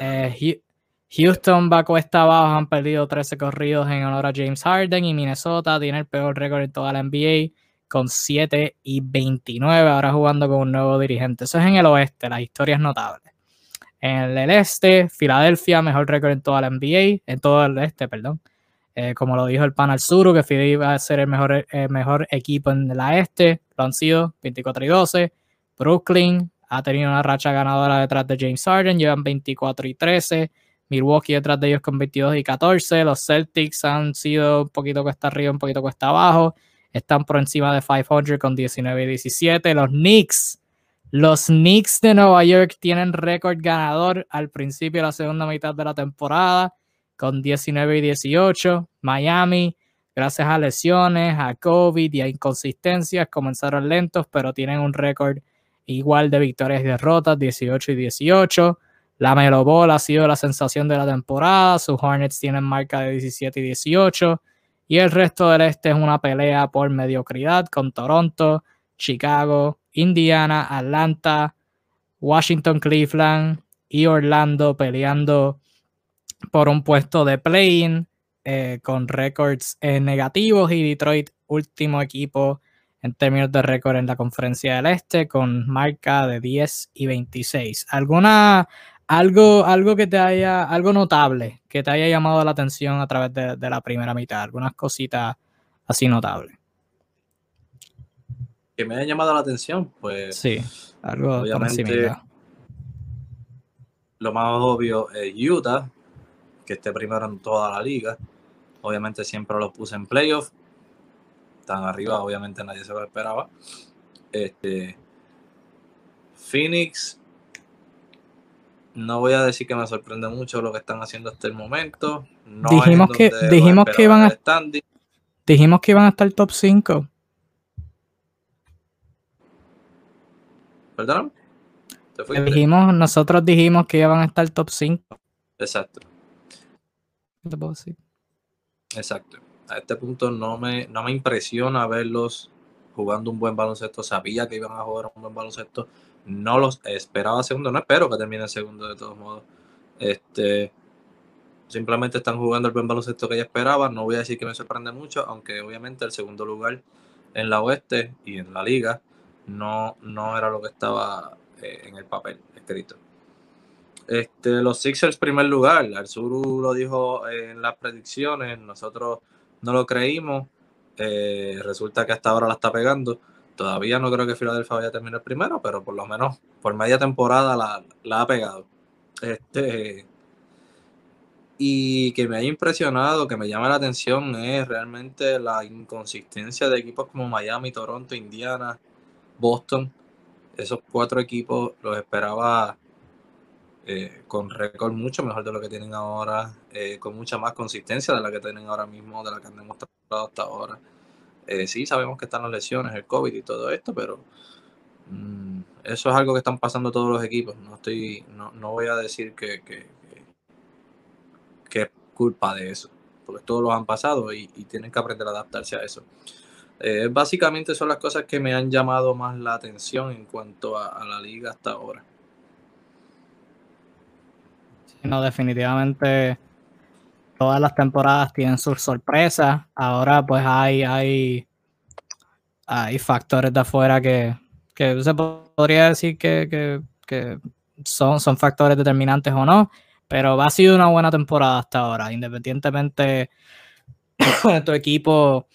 Eh, Houston va cuesta abajo, han perdido 13 corridos en honor a James Harden y Minnesota tiene el peor récord en toda la NBA con 7 y 29, ahora jugando con un nuevo dirigente. Eso es en el oeste, la historia es notable. En el este, Filadelfia, mejor récord en toda la NBA, en todo el este, perdón. Eh, como lo dijo el panel Suru, que Philly iba a ser el mejor, mejor equipo en la este, lo han sido 24 y 12. Brooklyn ha tenido una racha ganadora detrás de James Harden, llevan 24 y 13. Milwaukee detrás de ellos con 22 y 14. Los Celtics han sido un poquito cuesta arriba, un poquito cuesta abajo. Están por encima de 500 con 19 y 17. Los Knicks. Los Knicks de Nueva York tienen récord ganador al principio de la segunda mitad de la temporada con 19 y 18. Miami, gracias a lesiones, a COVID y a inconsistencias, comenzaron lentos, pero tienen un récord igual de victorias y derrotas, 18 y 18. La Melo Ball ha sido la sensación de la temporada. Sus Hornets tienen marca de 17 y 18. Y el resto del este es una pelea por mediocridad con Toronto, Chicago, Indiana, Atlanta, Washington, Cleveland y Orlando peleando por un puesto de play-in eh, con récords eh, negativos y Detroit último equipo en términos de récord en la conferencia del este con marca de 10 y 26. ¿Alguna, algo, algo que te haya, algo notable que te haya llamado la atención a través de, la primera mitad? ¿Algunas cositas así notables? Que me haya llamado la atención, pues. Sí, algo obviamente, Lo más obvio es Utah, que esté primero en toda la liga. Obviamente siempre lo puse en playoff tan arriba, obviamente nadie se lo esperaba. Este, Phoenix, no voy a decir que me sorprende mucho lo que están haciendo hasta el momento. dijimos que, dijimos que iban a dijimos que iban a estar top 5. ¿Perdón? Dijimos, nosotros dijimos que iban a estar top 5. Exacto. Exacto a este punto no me, no me impresiona verlos jugando un buen baloncesto. Sabía que iban a jugar un buen baloncesto. No los esperaba segundo. No espero que termine segundo de todos modos. Este, simplemente están jugando el buen baloncesto que ya esperaba. No voy a decir que me sorprende mucho, aunque obviamente el segundo lugar en la oeste y en la liga no, no era lo que estaba eh, en el papel escrito. Este, los Sixers primer lugar, Arzuru lo dijo en las predicciones, nosotros no lo creímos. Eh, resulta que hasta ahora la está pegando. Todavía no creo que Filadelfia vaya a terminar primero, pero por lo menos por media temporada la, ha pegado. Este, y que me haya impresionado, que me llama la atención, es realmente la inconsistencia de equipos como Miami, Toronto, Indiana, Boston. Esos cuatro equipos los esperaba eh, con récord mucho mejor de lo que tienen ahora, eh, con mucha más consistencia de la que tienen ahora mismo, de la que han demostrado hasta ahora. Eh, sí, sabemos que están las lesiones, el COVID y todo esto, pero mm, eso es algo que están pasando todos los equipos. No estoy, no, no voy a decir que, que, es culpa de eso, porque todos los han pasado y, tienen que aprender a adaptarse a eso. básicamente son las cosas que me han llamado más la atención en cuanto a la liga hasta ahora. No, definitivamente todas las temporadas tienen sus sorpresas. Ahora pues hay, hay, hay factores de afuera que, se podría decir que, son, son factores determinantes o no, pero ha sido una buena temporada hasta ahora, independientemente de tu equipo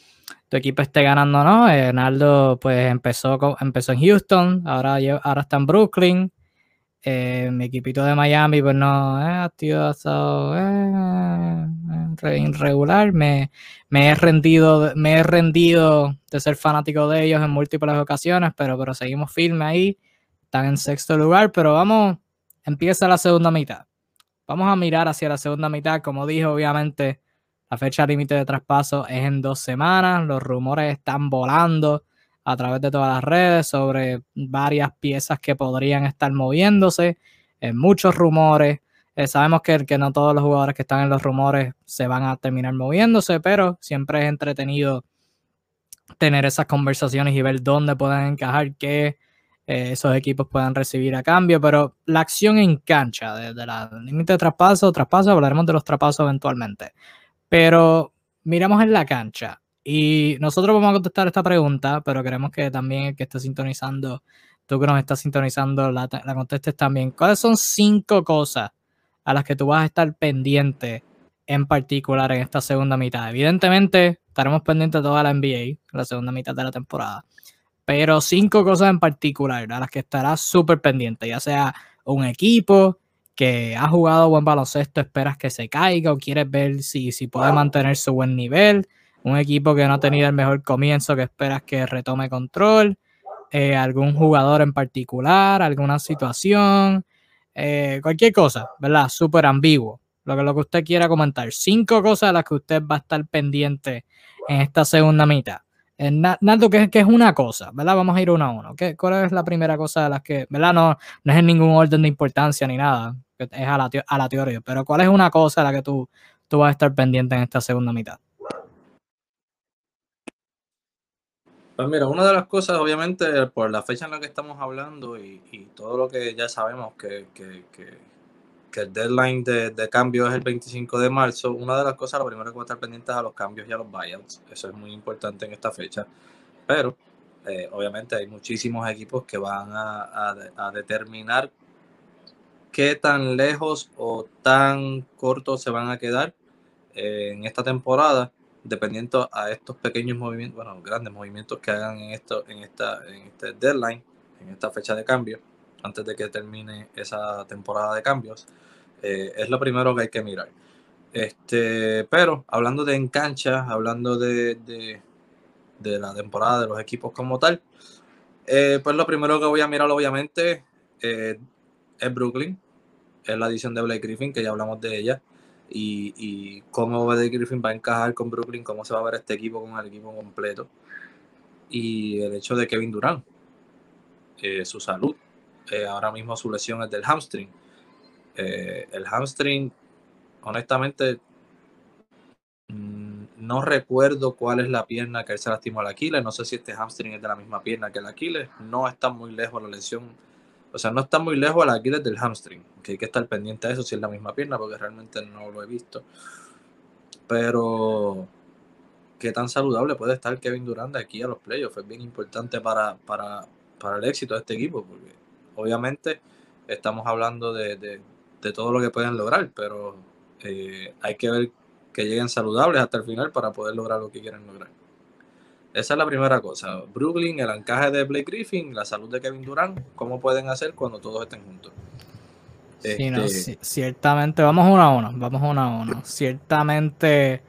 tu equipo esté ganando o no. Naldo pues empezó, empezó en Houston, ahora, ahora está en Brooklyn. Eh, mi equipito de Miami, pues no, eh, ha estado eh, irregular. Me, me, he rendido, me he rendido de ser fanático de ellos en múltiples ocasiones, pero, pero seguimos firmes ahí. Están en sexto lugar, pero vamos, empieza la segunda mitad. Vamos a mirar hacia la segunda mitad. Como dije, obviamente, la fecha límite de traspaso es en dos semanas. Los rumores están volando a través de todas las redes sobre varias piezas que podrían estar moviéndose, en muchos rumores. Eh, sabemos que, que no todos los jugadores que están en los rumores se van a terminar moviéndose, pero siempre es entretenido tener esas conversaciones y ver dónde pueden encajar, qué eh, esos equipos puedan recibir a cambio. Pero la acción en cancha, desde la límite de traspaso, traspaso, hablaremos de los traspasos eventualmente. Pero miramos en la cancha. Y nosotros vamos a contestar esta pregunta, pero queremos que también el que esté sintonizando, tú que nos estás sintonizando, la, contestes también. ¿Cuáles son cinco cosas a las que tú vas a estar pendiente en particular en esta segunda mitad. Evidentemente, estaremos pendientes de toda la NBA, la segunda mitad de la temporada. Pero cinco cosas en particular a las que estarás súper pendiente, ya sea un equipo que ha jugado buen baloncesto, esperas que se caiga o quieres ver si, si puede mantener su buen nivel, un equipo que no ha tenido el mejor comienzo, que esperas que retome control, eh, algún jugador en particular, alguna situación, eh, cualquier cosa, ¿verdad? Súper ambiguo. Lo que, lo que usted quiera comentar. Cinco cosas a las que usted va a estar pendiente en esta segunda mitad. Eh, Nando, ¿qué, es una cosa? ¿Verdad? Vamos a ir uno a uno. ¿Qué, ¿Cuál es la primera cosa de las que, ¿verdad? No, no es en ningún orden de importancia ni nada. Es a la, a la teoría. Pero ¿cuál es una cosa a la que tú, tú vas a estar pendiente en esta segunda mitad? Pues mira, una de las cosas, obviamente, por la fecha en la que estamos hablando y, todo lo que ya sabemos que, el deadline de, cambio es el 25 de marzo, una de las cosas, lo primero que va a estar pendiente es a los cambios y a los buyouts. Eso es muy importante en esta fecha. Pero, eh, obviamente, hay muchísimos equipos que van a, determinar qué tan lejos o tan cortos se van a quedar eh, en esta temporada dependiendo a estos pequeños movimientos, bueno, grandes movimientos que hagan en, esto, en, esta, en este deadline, en esta fecha de cambio, antes de que termine esa temporada de cambios, eh, es lo primero que hay que mirar. Este, pero hablando de en cancha, hablando de, de, la temporada de los equipos como tal, eh, pues lo primero que voy a mirar obviamente eh, es Brooklyn, es la edición de Blake Griffin, que ya hablamos de ella y, cómo Blake Griffin va a encajar con Brooklyn, cómo se va a ver este equipo con el equipo completo. Y el hecho de Kevin Durant, eh, su salud. Eh, ahora mismo su lesión es del hamstring. Eh, el hamstring, honestamente, mm, no recuerdo cuál es la pierna que él se lastimó al Aquiles. No sé si este hamstring es de la misma pierna que el Aquiles. No está muy lejos la lesión o sea, no está muy lejos la Aquiles del hamstring, que hay que estar pendiente de eso si es la misma pierna, porque realmente no lo he visto. Pero, ¿qué tan saludable puede estar Kevin Durant de aquí a los playoffs? Es bien importante para, para, el éxito de este equipo, porque obviamente estamos hablando de, todo lo que pueden lograr, pero eh, hay que ver que lleguen saludables hasta el final para poder lograr lo que quieren lograr. Esa es la primera cosa. Brooklyn, el encaje de Blake Griffin, la salud de Kevin Durant, ¿cómo pueden hacer cuando todos estén juntos? Sí, no, este, ciertamente, vamos uno a uno, vamos uno a uno. Ciertamente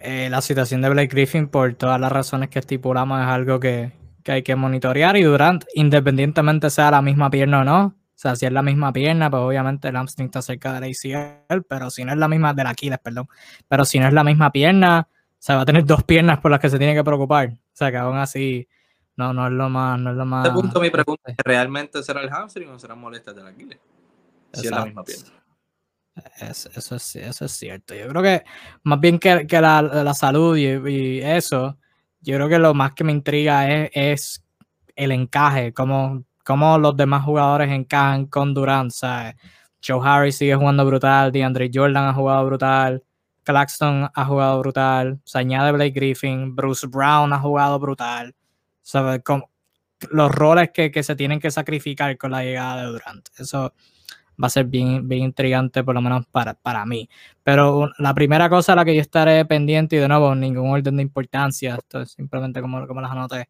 eh, la situación de Blake Griffin, por todas las razones que estipulamos, es algo que, hay que monitorear y Durant, independientemente sea la misma pierna o no, o sea, si es la misma pierna, pues obviamente el hamstring está cerca de la ACL, pero si no es la misma, de la Aquiles, perdón, pero si no es la misma pierna, o sea, va a tener dos piernas por las que se tiene que preocupar. O sea, que aún así no, no es lo más, no es lo más. Este punto mi pregunta es, ¿realmente será el hamstring o será molestias del Aquiles? Si es la misma pierna. eso, es, eso es cierto. Yo creo que más bien que, que la, la, salud y, eso, yo creo que lo más que me intriga es, es el encaje, cómo, cómo, los demás jugadores encajan con Durant. ¿sabes? Joe Harris sigue jugando brutal, DeAndre Jordan ha jugado brutal. Claxton ha jugado brutal, se añade Blake Griffin, Bruce Brown ha jugado brutal. los roles que, se tienen que sacrificar con la llegada de Durant. Eso va a ser bien, bien intrigante, por lo menos para, para mí. Pero la primera cosa a la que yo estaré pendiente, y de nuevo, ningún orden de importancia, esto es simplemente como, como las anoté.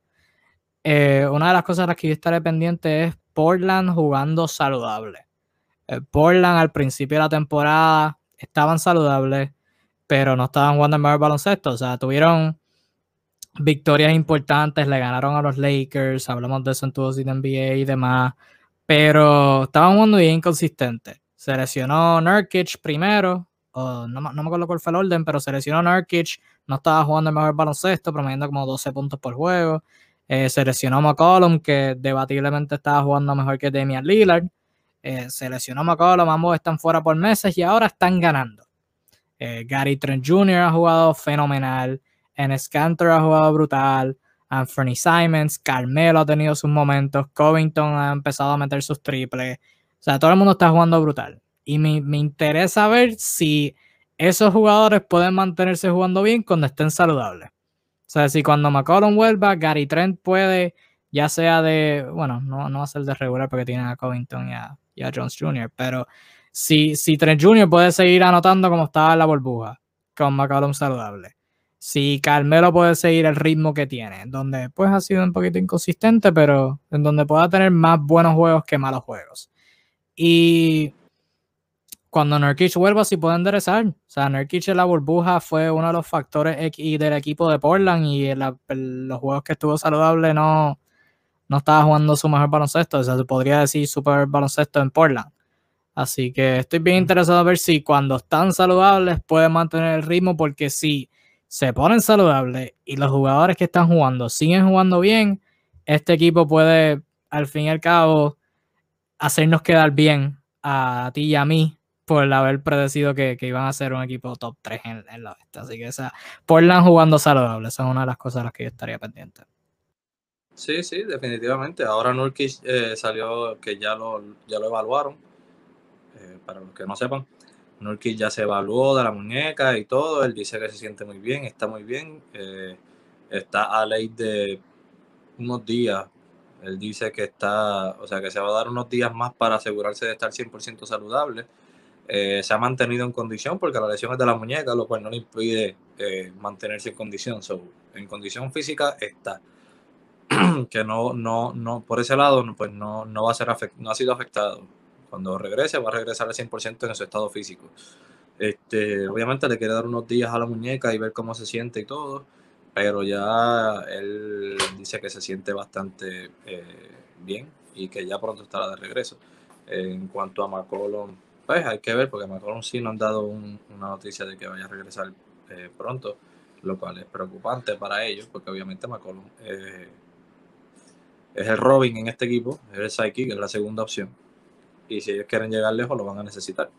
Eh, una de las cosas a las que yo estaré pendiente es Portland jugando saludable. Eh, Portland al principio de la temporada estaban saludables pero no estaban jugando el mejor baloncesto. O sea, tuvieron victorias importantes, le ganaron a los Lakers, hablamos de eso en todo NBA y demás, pero estaban jugando bien inconsistente. Se lesionó Nurkic primero, no, no, me acuerdo cuál fue el orden, pero se lesionó Nurkic, no estaba jugando el mejor baloncesto, promediando como 12 puntos por juego. Eh, se lesionó McCollum, que debatiblemente estaba jugando mejor que Damian Lillard. Eh, se lesionó McCollum, ambos están fuera por meses y ahora están ganando. Eh, Gary Trent Jr. ha jugado fenomenal. Enes Cantor ha jugado brutal. Anthony Simons, Carmelo ha tenido sus momentos. Covington ha empezado a meter sus triples. O sea, todo el mundo está jugando brutal. Y me, interesa ver si esos jugadores pueden mantenerse jugando bien cuando estén saludables. O sea, si cuando McCollum vuelva, Gary Trent puede, ya sea de, bueno, no, no va a ser de regular porque tiene a Covington y a, y a Jones Jr., pero si, si Trent Jr. puede seguir anotando como estaba en la burbuja, con McCollum saludable. Si Carmelo puede seguir el ritmo que tiene, donde pues ha sido un poquito inconsistente, pero en donde pueda tener más buenos juegos que malos juegos. Y cuando Nurkic vuelva, sí puede enderezar. O sea, Nurkic en la burbuja fue uno de los factores X del equipo de Portland y en, los juegos que estuvo saludable no, no estaba jugando su mejor baloncesto. O sea, se podría decir super baloncesto en Portland. Así que estoy bien interesado a ver si cuando están saludables pueden mantener el ritmo, porque si se ponen saludables y los jugadores que están jugando siguen jugando bien, este equipo puede, al fin y al cabo, hacernos quedar bien a ti y a mí por haber predecido que, iban a ser un equipo top 3 en, la oeste. Así que esa, Portland jugando saludable, esa es una de las cosas a las que yo estaría pendiente. Sí, sí, definitivamente. Ahora Nurkic eh, salió que ya lo, ya lo evaluaron para los que no sepan. Nurkic ya se evaluó de la muñeca y todo. Él dice que se siente muy bien, está muy bien. Eh, está a ley de unos días. Él dice que está, o sea, que se va a dar unos días más para asegurarse de estar 100% saludable. Eh, se ha mantenido en condición porque la lesión es de la muñeca, lo cual no le impide eh, mantenerse en condición. en condición física está. que no, no, no, por ese lado, pues no, no va a ser no ha sido afectado cuando regrese, va a regresar al 100% en su estado físico. Este, obviamente le quiere dar unos días a la muñeca y ver cómo se siente y todo, pero ya él dice que se siente bastante eh, bien y que ya pronto estará de regreso. en cuanto a McCollum, pues hay que ver, porque McCollum sí nos han dado una noticia de que vaya a regresar eh, pronto, lo cual es preocupante para ellos, porque obviamente McCollum eh, es el Robin en este equipo, es el Psyche, que es la segunda opción y si ellos quieren llegar lejos lo van a necesitar.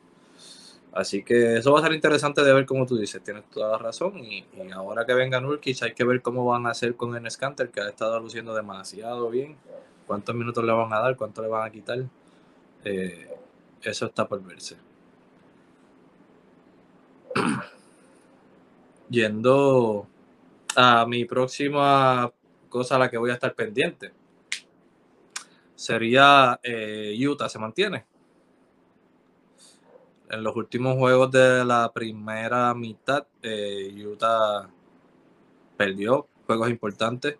Así que eso va a ser interesante de ver como tú dices, tienes toda la razón y, ahora que venga Nurkic hay que ver cómo van a hacer con el Scanter que ha estado luciendo demasiado bien, cuántos minutos le van a dar, cuánto le van a quitar, eh, eso está por verse. Yendo a mi próxima cosa a la que voy a estar pendiente sería eh, Utah, se mantiene. En los últimos juegos de la primera mitad, eh, Utah perdió juegos importantes.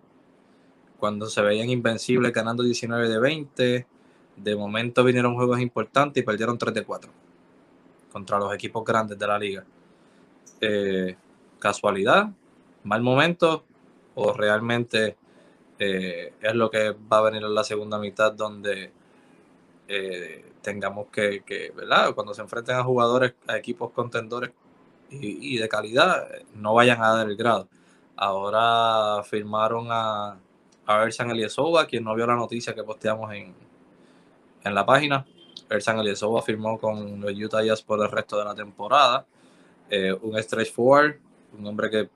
Cuando se veían invencibles ganando 19 de 20, de momento vinieron juegos importantes y perdieron 3 de 4 contra los equipos grandes de la liga. Eh, casualidad, mal momento o realmente eh, es lo que va a venir en la segunda mitad donde eh, tengamos que, ¿verdad? Cuando se enfrenten a jugadores, a equipos contendores y, de calidad, no vayan a dar el grado. Ahora firmaron a, a Ersan Eliesova, quien no vio la noticia que posteamos en, en la página. Ersan Eliesova firmó con los Utah Jazz por el resto de la temporada. Eh, un stretch forward, un hombre que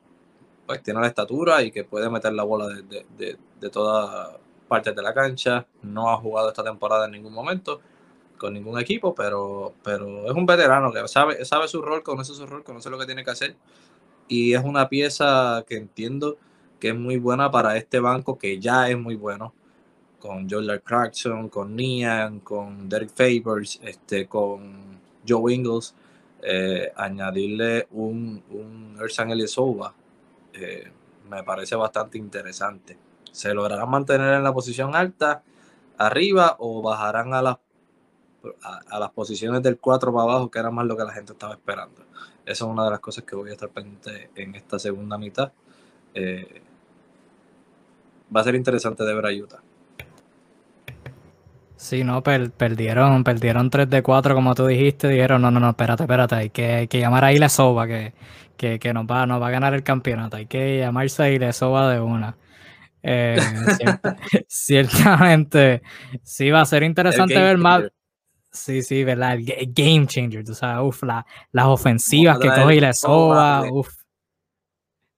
pues tiene la estatura y que puede meter la bola de, de, de, todas partes de la cancha. No ha jugado esta temporada en ningún momento con ningún equipo, pero, pero es un veterano que sabe, sabe su rol, conoce su rol, conoce lo que tiene que hacer. Y es una pieza que entiendo que es muy buena para este banco, que ya es muy bueno, con Jordan Clarkson, con Nian, con Derek Favors, este, con Joe Ingles. Eh, añadirle un, un Ersan me parece bastante interesante. ¿Se lograrán mantener en la posición alta, arriba, o bajarán a las, a, las posiciones del 4 para abajo, que era más lo que la gente estaba esperando? Esa es una de las cosas que voy a estar pendiente en esta segunda mitad. Eh, va a ser interesante de ver a Utah. Sí, no, perdieron, perdieron 3 de 4, como tú dijiste. Dijeron, no, no, no, espérate, espérate, hay que, hay que llamar a Ilesoba, que, que, que nos, va, nos va a ganar el campeonato. Hay que llamarse a Ilesoba de una. Eh, ciertamente, sí, va a ser interesante ver más. Sí, sí, ¿verdad? El, game changer, tú sabes, uf, las ofensivas que coge Ilesoba, uf.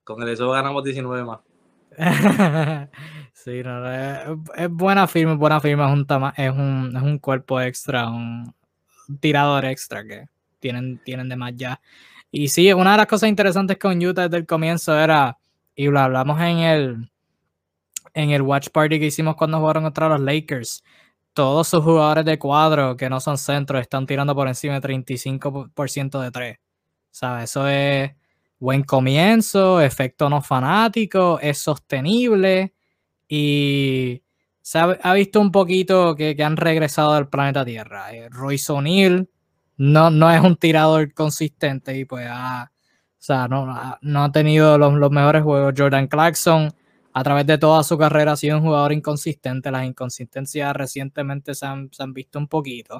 Con Ilesoba ganamos 19 más. Sí, es, buena firma, buena firma, es un, es un, es un cuerpo extra, un, tirador extra que tienen, tienen de más ya. Y sí, una de las cosas interesantes con Utah desde el comienzo era, y lo hablamos en el, en el watch party que hicimos cuando jugaron contra los Lakers, todos sus jugadores de cuadro que no son centros están tirando por encima de 35% de 3. ¿Sabes? Eso es buen comienzo, efecto no fanático, es sostenible y se ha, visto un poquito que, han regresado del planeta Tierra. Eh, Royce O'Neill no, no es un tirador consistente y pues ha, o sea, no, no ha tenido los, los, mejores juegos. Jordan Clarkson, a través de toda su carrera, ha sido un jugador inconsistente. Las inconsistencias recientemente se han, se han visto un poquito.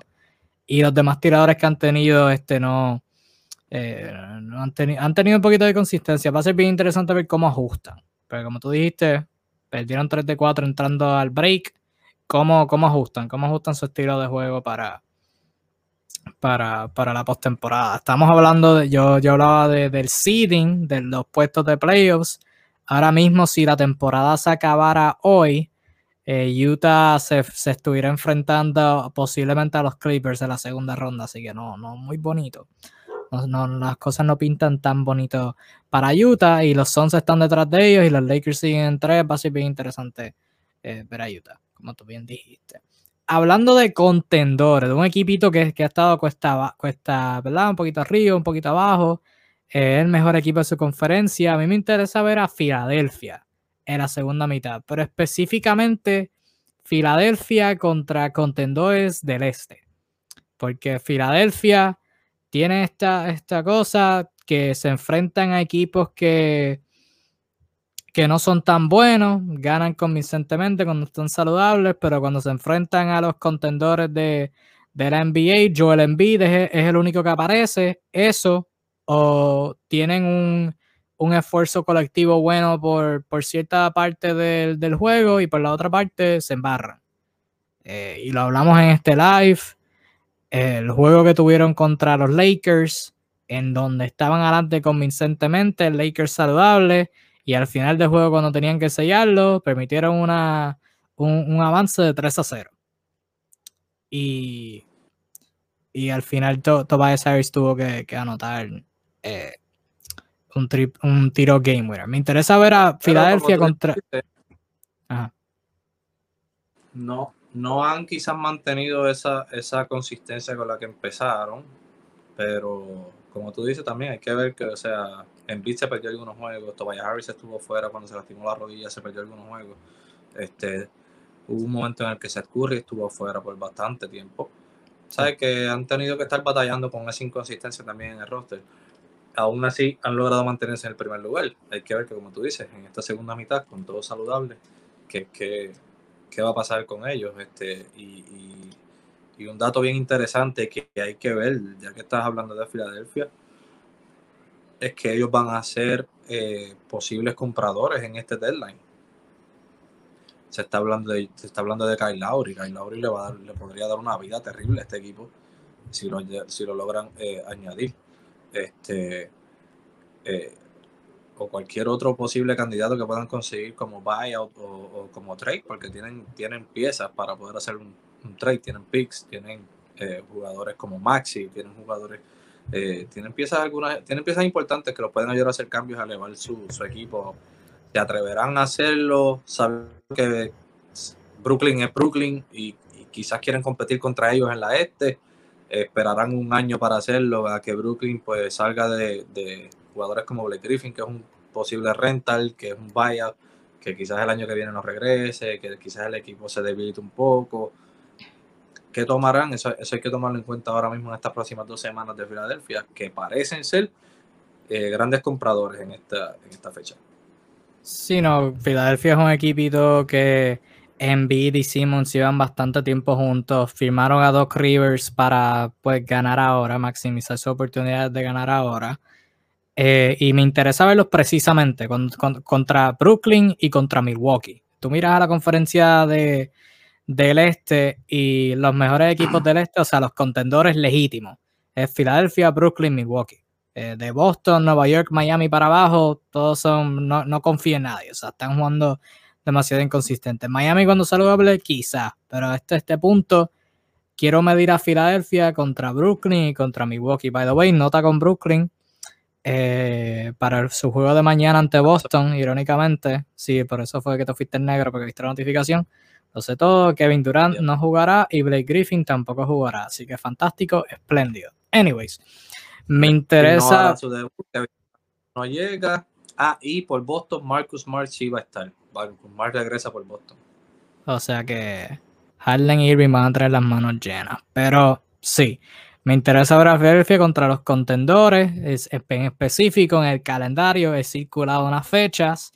Y los demás tiradores que han tenido, este, no, eh, no han, han tenido un poquito de consistencia. Va a ser bien interesante ver cómo ajustan. Pero como tú dijiste, perdieron 3 de 4 entrando al break. ¿Cómo, cómo ajustan? ¿Cómo ajustan su estilo de juego para, para, para la postemporada? Estamos hablando yo, yo hablaba de, del seeding, de los puestos de playoffs. Ahora mismo, si la temporada se acabara hoy, eh, Utah se, se, estuviera enfrentando posiblemente a los Clippers en la segunda ronda, así que no, no muy bonito. No, las cosas no pintan tan bonito para Utah y los Suns están detrás de ellos y los Lakers siguen en tres. Va a ser bien interesante eh, ver a Utah, como tú bien dijiste. Hablando de contendores, de un equipito que, que ha estado cuesta, cuesta. Un poquito arriba, un poquito abajo. es el mejor equipo de su conferencia. A mí me interesa ver a Filadelfia en la segunda mitad, pero específicamente Filadelfia contra contendores del este. Porque Filadelfia tiene esta, esta cosa que se enfrentan a equipos que, que no son tan buenos, ganan convincentemente cuando están saludables, pero cuando se enfrentan a los contendores de, la NBA, Joel Embiid es, el único que aparece, eso, o tienen un, esfuerzo colectivo bueno por, cierta parte del, juego y por la otra parte se embarran. Eh, y lo hablamos en este live el juego que tuvieron contra los Lakers, en donde estaban adelante convincentemente, el Lakers saludable, y al final del juego, cuando tenían que sellarlo, permitieron una, un, avance de 3 a 0. Y, y al final Tobias Harris tuvo que, anotar eh, un, un tiro game winner. Me interesa ver a Filadelfia contra. No, no han quizás mantenido esa, esa consistencia con la que empezaron, pero como tú dices también hay que ver que, o sea, en se perdió algunos juegos, Tobias Harris estuvo fuera cuando se lastimó la rodilla, se perdió algunos juegos. Este, hubo un momento en el que Seth Curry estuvo fuera por bastante tiempo. Sabes que han tenido que estar batallando con esa inconsistencia también en el roster. Aún así han logrado mantenerse en el primer lugar. Hay que ver que, como tú dices, en esta segunda mitad, con todo saludable, que, que qué va a pasar con ellos. Este, y, un dato bien interesante que hay que ver, ya que estás hablando de Filadelfia, es que ellos van a ser eh, posibles compradores en este deadline. Se está hablando de, se está hablando de Kyle Lowry. Kyle Lowry le, va le podría dar una vida terrible a este equipo si lo, si lo logran eh, añadir. Este, eh, o cualquier otro posible candidato que puedan conseguir como buyout o, como trade, porque tienen, tienen piezas para poder hacer un, trade, tienen picks, tienen eh, jugadores como Maxi, tienen jugadores, eh, tienen piezas algunas, tienen piezas importantes que los pueden ayudar a hacer cambios, a elevar su, equipo. Se atreverán a hacerlo, saben que Brooklyn es Brooklyn y, quizás quieren competir contra ellos en la este. esperarán un año para hacerlo, a que Brooklyn pues salga de jugadores como Blake Griffin, que es un posible rental, que es un buyout, que quizás el año que viene no regrese, que quizás el equipo se debilite un poco. ¿Qué tomarán? Eso, hay que tomarlo en cuenta ahora mismo en estas próximas dos semanas de Filadelfia, que parecen ser eh, grandes compradores en esta, en esta fecha. Sí, no, Filadelfia es un equipito que Embiid y Simmons llevan bastante tiempo juntos. Firmaron a Doc Rivers para pues ganar ahora, maximizar su oportunidad de ganar ahora. Eh, y me interesa verlos precisamente contra Brooklyn y contra Milwaukee. Tú miras a la conferencia de, del este y los mejores equipos del este, o sea, los contendores legítimos, es Filadelfia, Brooklyn, Milwaukee. Eh, de Boston, Nueva York, Miami para abajo, todos son, no, no confío en nadie, o sea, están jugando demasiado inconsistentes. Miami cuando saludable, quizá, pero hasta este punto quiero medir a Filadelfia contra Brooklyn y contra Milwaukee. By the way, nota con Brooklyn, eh, para su juego de mañana ante Boston, irónicamente, sí, por eso fue que te fuiste en negro, porque viste la notificación. Lo sé todo, Kevin Durant no jugará y Blake Griffin tampoco jugará. Así que fantástico, espléndido. Anyways, me interesa. No, llega. Ah, y por Boston, Marcus Smart sí va a estar. Marcus Smart regresa por Boston. O sea que Harden y Irving van a traer las manos llenas. Pero sí, me interesa ver a Philadelphia contra los contendores. Es, en específico en el calendario he circulado unas fechas.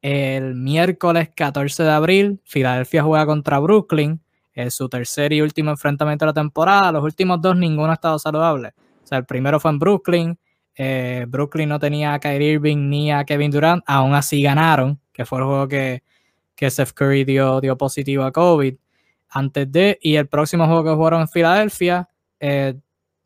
El miércoles 14 de abril, Filadelfia juega contra Brooklyn. Es su tercer y último enfrentamiento de la temporada. Los últimos dos, ninguno ha estado saludable. O sea, el primero fue en Brooklyn. Eh, Brooklyn no tenía a Kyrie Irving ni a Kevin Durant. Aún así ganaron, que fue el juego que, que Steph Curry dio, dio positivo a COVID. Antes de, y el próximo juego que jugaron en Filadelfia, eh,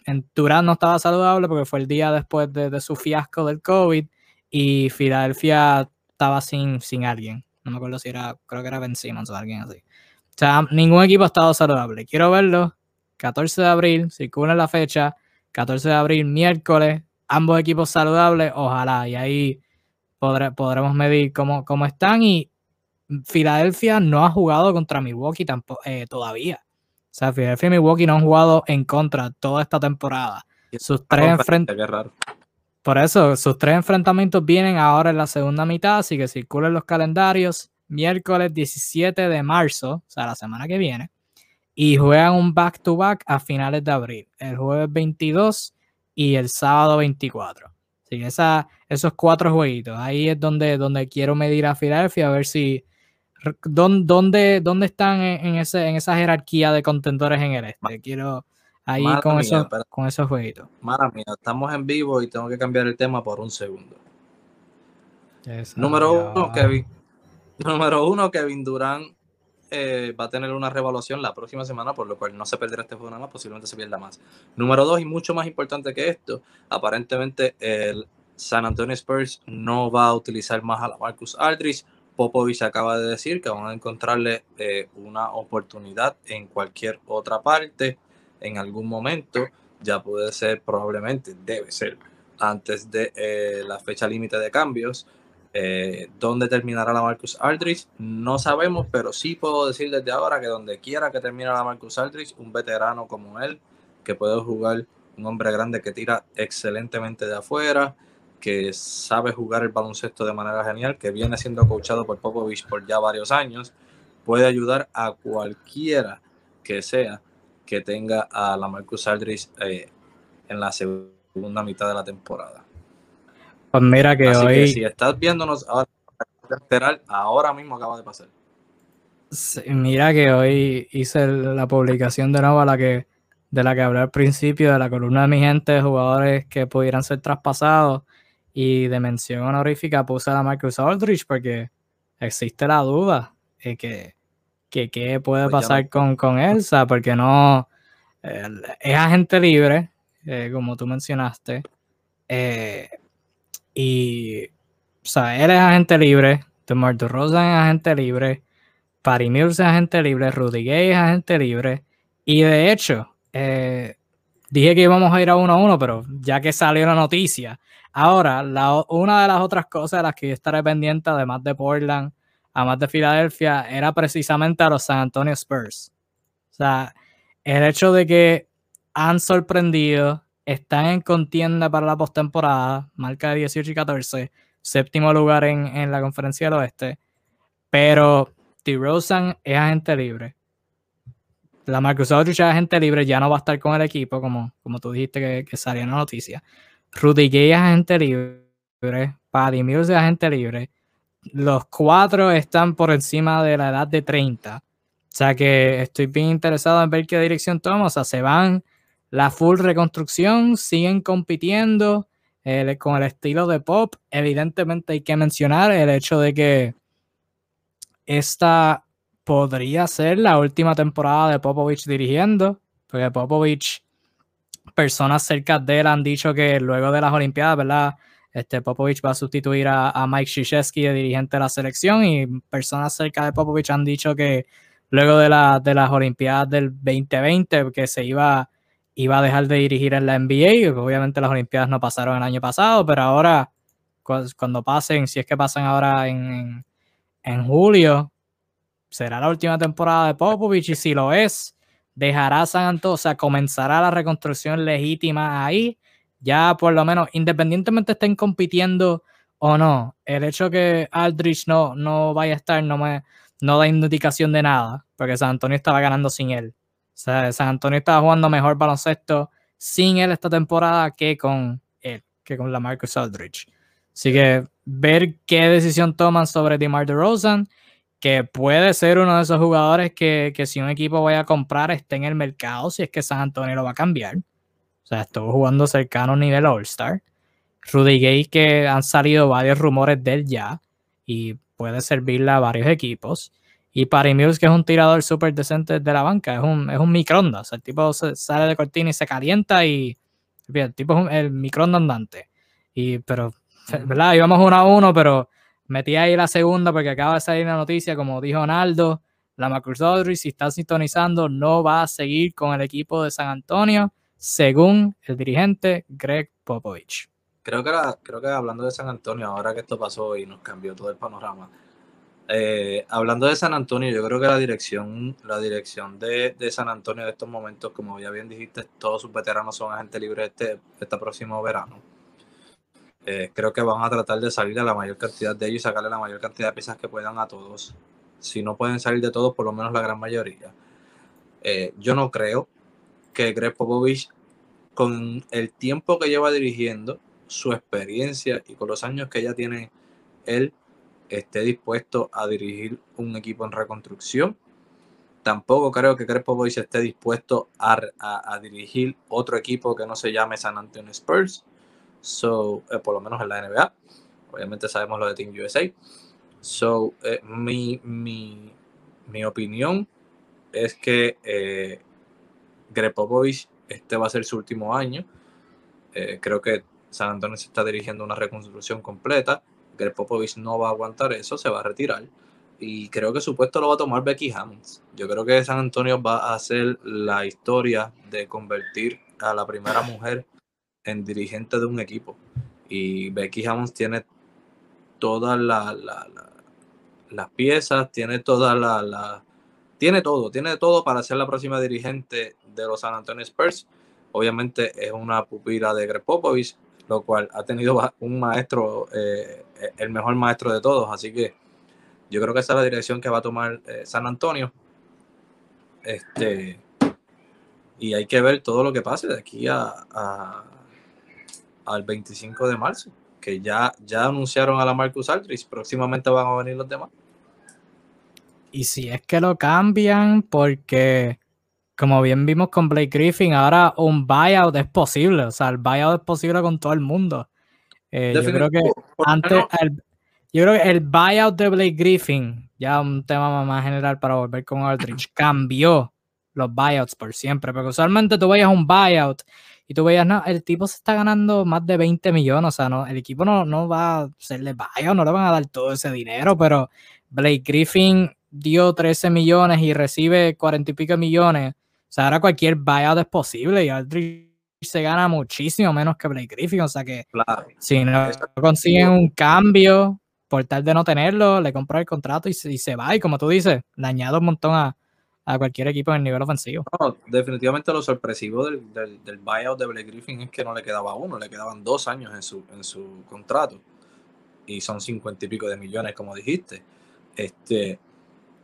en Durant no estaba saludable porque fue el día después de, de su fiasco del COVID. Y Filadelfia estaba sin, sin alguien. No me acuerdo si era, creo que era Ben Simmons o alguien así. O sea, ningún equipo ha estado saludable. Quiero verlo. 14 de abril, circula la fecha. 14 de abril, miércoles. Ambos equipos saludables, ojalá. Y ahí podremos medir cómo, cómo están. Y Filadelfia no ha jugado contra Milwaukee tampoco, eh, todavía. O sea, Filadelfia y Milwaukee no han jugado en contra toda esta temporada. Sus tres enfrentamientos. Por eso, sus tres enfrentamientos vienen ahora en la segunda mitad, así que circulen los calendarios. Miércoles 17 de marzo, o sea, la semana que viene. Y juegan un back-to-back a finales de abril. El jueves 22 y el sábado 24. Así que esa, esos cuatro jueguitos. Ahí es donde, donde quiero medir a Filadelfia, a ver si. ¿Dónde, dónde están en, ese, en esa jerarquía de contendores en el este? Quiero ahí con, esos, con esos jueguitos. Mara mía, estamos en vivo y tengo que cambiar el tema por un segundo. número uno, Kevin. Número uno, Kevin Durant eh, va a tener una revaluación la próxima semana, por lo cual no se perderá este juego nada más, posiblemente se pierda más. Número dos, y mucho más importante que esto, aparentemente el San Antonio Spurs no va a utilizar más a la Marcus Aldridge. Popovich acaba de decir que van a encontrarle eh, una oportunidad en cualquier otra parte en algún momento, ya puede ser probablemente, debe ser, antes de eh, la fecha límite de cambios. Eh, ¿Dónde terminará la Marcus Aldridge? No sabemos, pero sí puedo decir desde ahora que donde quiera que termine la Marcus Aldridge, un veterano como él, que puede jugar, un hombre grande que tira excelentemente de afuera, que sabe jugar el baloncesto de manera genial, que viene siendo coachado por Popovich por ya varios años, puede ayudar a cualquiera que sea que tenga a la Marcus Aldridge eh, en la segunda mitad de la temporada. Pues mira que hoy. si estás viéndonos ahora, ahora mismo acaba de pasar. mira que hoy hice la publicación de nuevo la que, de la que hablé al principio, de la columna de mi gente de jugadores que pudieran ser traspasados. Y de mención honorífica puse a la Marcus Aldridge porque existe la duda de que que qué puede pues pasar con, con Elsa, porque no es agente libre, eh, como tú mencionaste. Eh, y, o sea, él es agente libre, DeMar Rosa es agente libre, Patty Mills es agente libre, Rudy Gay es agente libre. Y de hecho, eh, dije que íbamos a ir a uno a uno, pero ya que salió la noticia, ahora una de las otras cosas de las que yo estaré pendiente, además de Portland, además de Filadelfia, era precisamente a los San Antonio Spurs. O sea, el hecho de que han sorprendido, están en contienda para la postemporada, marca de 18 y 14, séptimo lugar en, la conferencia del oeste, pero DeRozan es agente libre. La Marcus Aldridge es agente libre, ya no va a estar con el equipo, como, como tú dijiste que, que salía en la noticia. Rudy Gay es agente libre, Paddy Mills es agente libre, los cuatro están por encima de la edad de 30. O sea que estoy bien interesado en ver qué dirección toman. O sea, se van la full reconstrucción, siguen compitiendo eh, con el estilo de pop. Evidentemente hay que mencionar el hecho de que esta podría ser la última temporada de Popovich dirigiendo, porque Popovich, personas cerca de él han dicho que luego de las Olimpiadas, ¿verdad? Este, Popovich va a sustituir a, Mike Krzyzewski de dirigente de la selección y personas cerca de Popovich han dicho que luego de, la, de las Olimpiadas del 2020 que se iba, iba a dejar de dirigir en la NBA. Obviamente las Olimpiadas no pasaron el año pasado, pero ahora cuando pasen, si es que pasan ahora en, en, julio, será la última temporada de Popovich y si lo es, dejará San Antonio, o sea, comenzará la reconstrucción legítima ahí. Ya por lo menos, independientemente estén compitiendo o no, el hecho que Aldrich no, no vaya a estar no me no da indicación de nada, porque San Antonio estaba ganando sin él. O sea, San Antonio estaba jugando mejor baloncesto sin él esta temporada que con él, que con la Marcus Aldridge. Así que ver qué decisión toman sobre DeMar DeRozan, que puede ser uno de esos jugadores que, que, si un equipo vaya a comprar esté en el mercado, si es que San Antonio lo va a cambiar. O sea, estuvo jugando cercano a nivel All-Star. Rudy Gay, que han salido varios rumores de él ya, y puede servirle a varios equipos. Y Patty Mills, que es un tirador súper decente de la banca, es un, es un microondas. El tipo sale de cortina y se calienta y el tipo es el microondas andante. Y, pero, ¿verdad? Íbamos uno a uno, pero metí ahí la segunda porque acaba de salir la noticia, como dijo Naldo, la Aldridge, si está sintonizando, no va a seguir con el equipo de San Antonio, según el dirigente Greg Popovich. Creo que, creo que hablando de San Antonio, ahora que esto pasó y nos cambió todo el panorama, eh, hablando de San Antonio, yo creo que la dirección, la dirección de, de, San Antonio de estos momentos, como ya bien dijiste, todos sus veteranos son agentes libres este, este próximo verano. Eh, creo que van a tratar de salir a la mayor cantidad de ellos y sacarle la mayor cantidad de piezas que puedan a todos. Si no pueden salir de todos, por lo menos la gran mayoría. Eh, yo no creo que Greg Popovich, con el tiempo que lleva dirigiendo, su experiencia y con los años que ya tiene él, esté dispuesto a dirigir un equipo en reconstrucción. Tampoco creo que Crespo Boys esté dispuesto a, dirigir otro equipo que no se llame San Antonio Spurs. So, eh, por lo menos en la NBA. Obviamente sabemos lo de Team USA. So, eh, mi, mi, mi, opinión es que eh, Greg Popovich este va a ser su último año. Eh, creo que San Antonio se está dirigiendo a una reconstrucción completa. Greg Popovich no va a aguantar eso, se va a retirar. Y creo que su puesto lo va a tomar Becky Hammonds. Yo creo que San Antonio va a hacer la historia de convertir a la primera mujer en dirigente de un equipo. Y Becky Hammonds tiene todas la, las piezas, tiene todas la, tiene todo, tiene todo para ser la próxima dirigente de los San Antonio Spurs. Obviamente es una pupila de Greg Popovich, lo cual ha tenido un maestro, eh, el mejor maestro de todos. Así que yo creo que esa es la dirección que va a tomar eh, San Antonio. Este, y hay que ver todo lo que pase de aquí a, al 25 de marzo, que ya, ya anunciaron a la Marcus Aldridge, próximamente van a venir los demás. Y si es que lo cambian, porque como bien vimos con Blake Griffin, ahora un buyout es posible. O sea, el buyout es posible con todo el mundo. Eh, yo creo que antes, el, yo creo que el buyout de Blake Griffin, ya un tema más general para volver con Aldridge, cambió los buyouts por siempre. Porque usualmente tú veías un buyout y tú veías, no, el tipo se está ganando más de 20 millones. O sea, no, el equipo no, no va a hacerle buyout, no le van a dar todo ese dinero. Pero Blake Griffin dio 13 millones y recibe 40 y pico millones o sea, ahora cualquier buyout es posible y Aldridge se gana muchísimo menos que Blake Griffin. O sea que si no consiguen un cambio por tal de no tenerlo, le compra el contrato y se, va. Y como tú dices, le añade un montón a, cualquier equipo en el nivel ofensivo. definitivamente lo sorpresivo del, del, buyout de Blake Griffin es que no le quedaba uno, le quedaban dos años en su, en su contrato. Y son cincuenta y pico de millones, como dijiste. Este,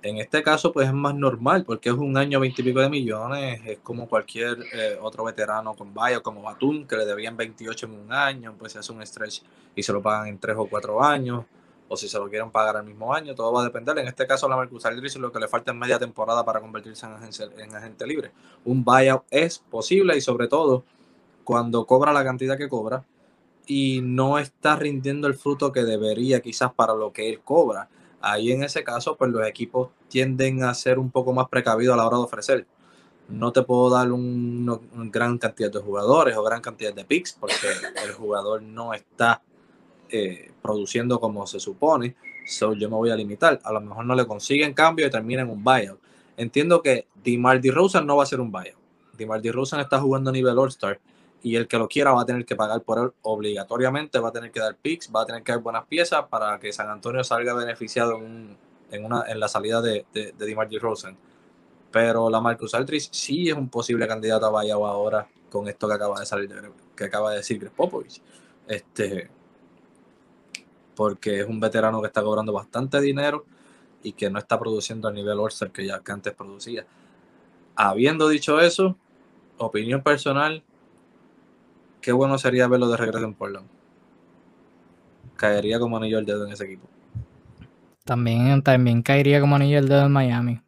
en este caso, pues es más normal, porque es un año veintipico de millones, es como cualquier eh, otro veterano con Bayo, como Batum, que le debían 28 en un año, pues se hace un stretch y se lo pagan en tres o cuatro años, o si se lo quieren pagar al mismo año, todo va a depender. En este caso, la Marcus Aldridge lo que le falta es media temporada para convertirse en, en agente libre. Un buyout es posible y sobre todo cuando cobra la cantidad que cobra y no está rindiendo el fruto que debería quizás para lo que él cobra ahí en ese caso, pues los equipos tienden a ser un poco más precavidos a la hora de ofrecer. No te puedo dar una gran cantidad de jugadores o gran cantidad de picks porque el jugador no está eh, produciendo como se supone. So yo me voy a limitar. A lo mejor no le consiguen cambio y terminan un buyout. Entiendo que DeMar DeRozan no va a ser un buyout. DeMar DeRozan está jugando a nivel All-Star y el que lo quiera va a tener que pagar por él obligatoriamente, va a tener que dar picks, va a tener que dar buenas piezas para que San Antonio salga beneficiado en un en, una, en la salida de, de, de DeMar DeRozan. Pero la Marcus Aldridge sí es un posible candidato a buyout ahora con esto que acaba de salir, que acaba de decir Greg Popovich. Este, porque es un veterano que está cobrando bastante dinero y que no está produciendo al nivel all que ya que antes producía. Habiendo dicho eso, opinión personal, qué bueno sería verlo de regreso en Portland. Caería como anillo al dedo en ese equipo. También, también caería como anillo al dedo en Miami.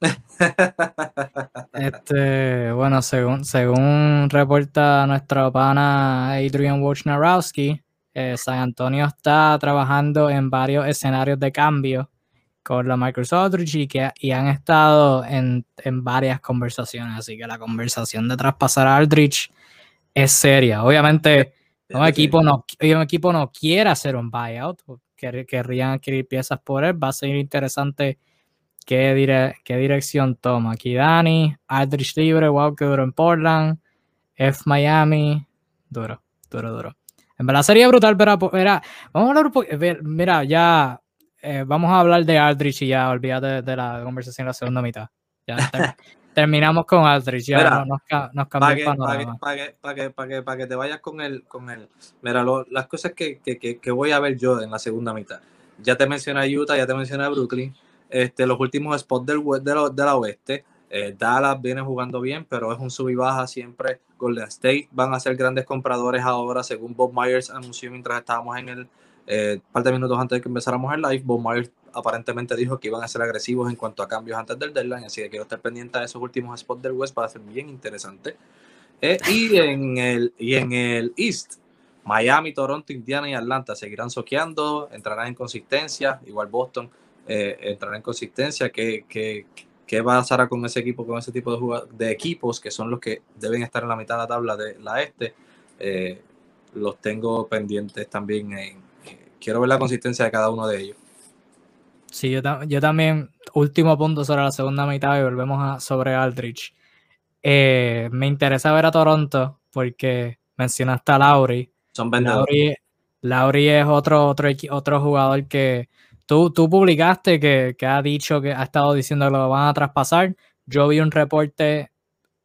este, bueno, según, según reporta nuestro pana Adrian Wojnarowski, eh, San Antonio está trabajando en varios escenarios de cambio con la Microsoft y, que, y han estado en, en, varias conversaciones, así que la conversación de traspasar a Aldrich es seria. Obviamente, un equipo, no, un equipo no quiere hacer un buyout, querrían adquirir piezas por él, va a ser interesante qué, dire, qué dirección toma. Aquí Dani, Aldrich libre, Walker duro en Portland, F Miami, duro, duro, duro. En verdad sería brutal, pero mira, vamos a hablar un poco, mira, ya eh, vamos a hablar de Aldrich y ya olvídate de, la conversación en la segunda mitad. Ya terminamos con Aldrich, ya mira, nos, nos Para que, pa que, que, que, te vayas con el, con el mira, lo, las cosas que, que, voy a ver yo en la segunda mitad. Ya te mencioné Utah, ya te mencioné Brooklyn, este, los últimos spots del, de, de la oeste. Eh, Dallas viene jugando bien, pero es un sub y baja siempre. Golden State van a ser grandes compradores ahora, según Bob Myers anunció mientras estábamos en el eh, par de minutos antes de que empezáramos el live, Bob Myers aparentemente dijo que iban a ser agresivos en cuanto a cambios antes del deadline, así que quiero estar pendiente de esos últimos spots del West para ser bien interesante. Eh, y, en el, y en el East, Miami, Toronto, Indiana y Atlanta seguirán soqueando, entrarán en consistencia, igual Boston eh, entrará en consistencia. ¿Qué, qué, qué pasará con ese equipo, con ese tipo de, de, equipos que son los que deben estar en la mitad de la tabla de la este? Eh, los tengo pendientes también en, quiero ver la consistencia de cada uno de ellos. Sí, yo, yo también, último punto sobre la segunda mitad y volvemos a, sobre Aldrich. Eh, me interesa ver a Toronto porque mencionaste a Lauri. Son vendedores. Lauri, es otro, otro, otro jugador que tú, tú publicaste que, que, ha dicho que ha estado diciendo que lo van a traspasar. Yo vi un reporte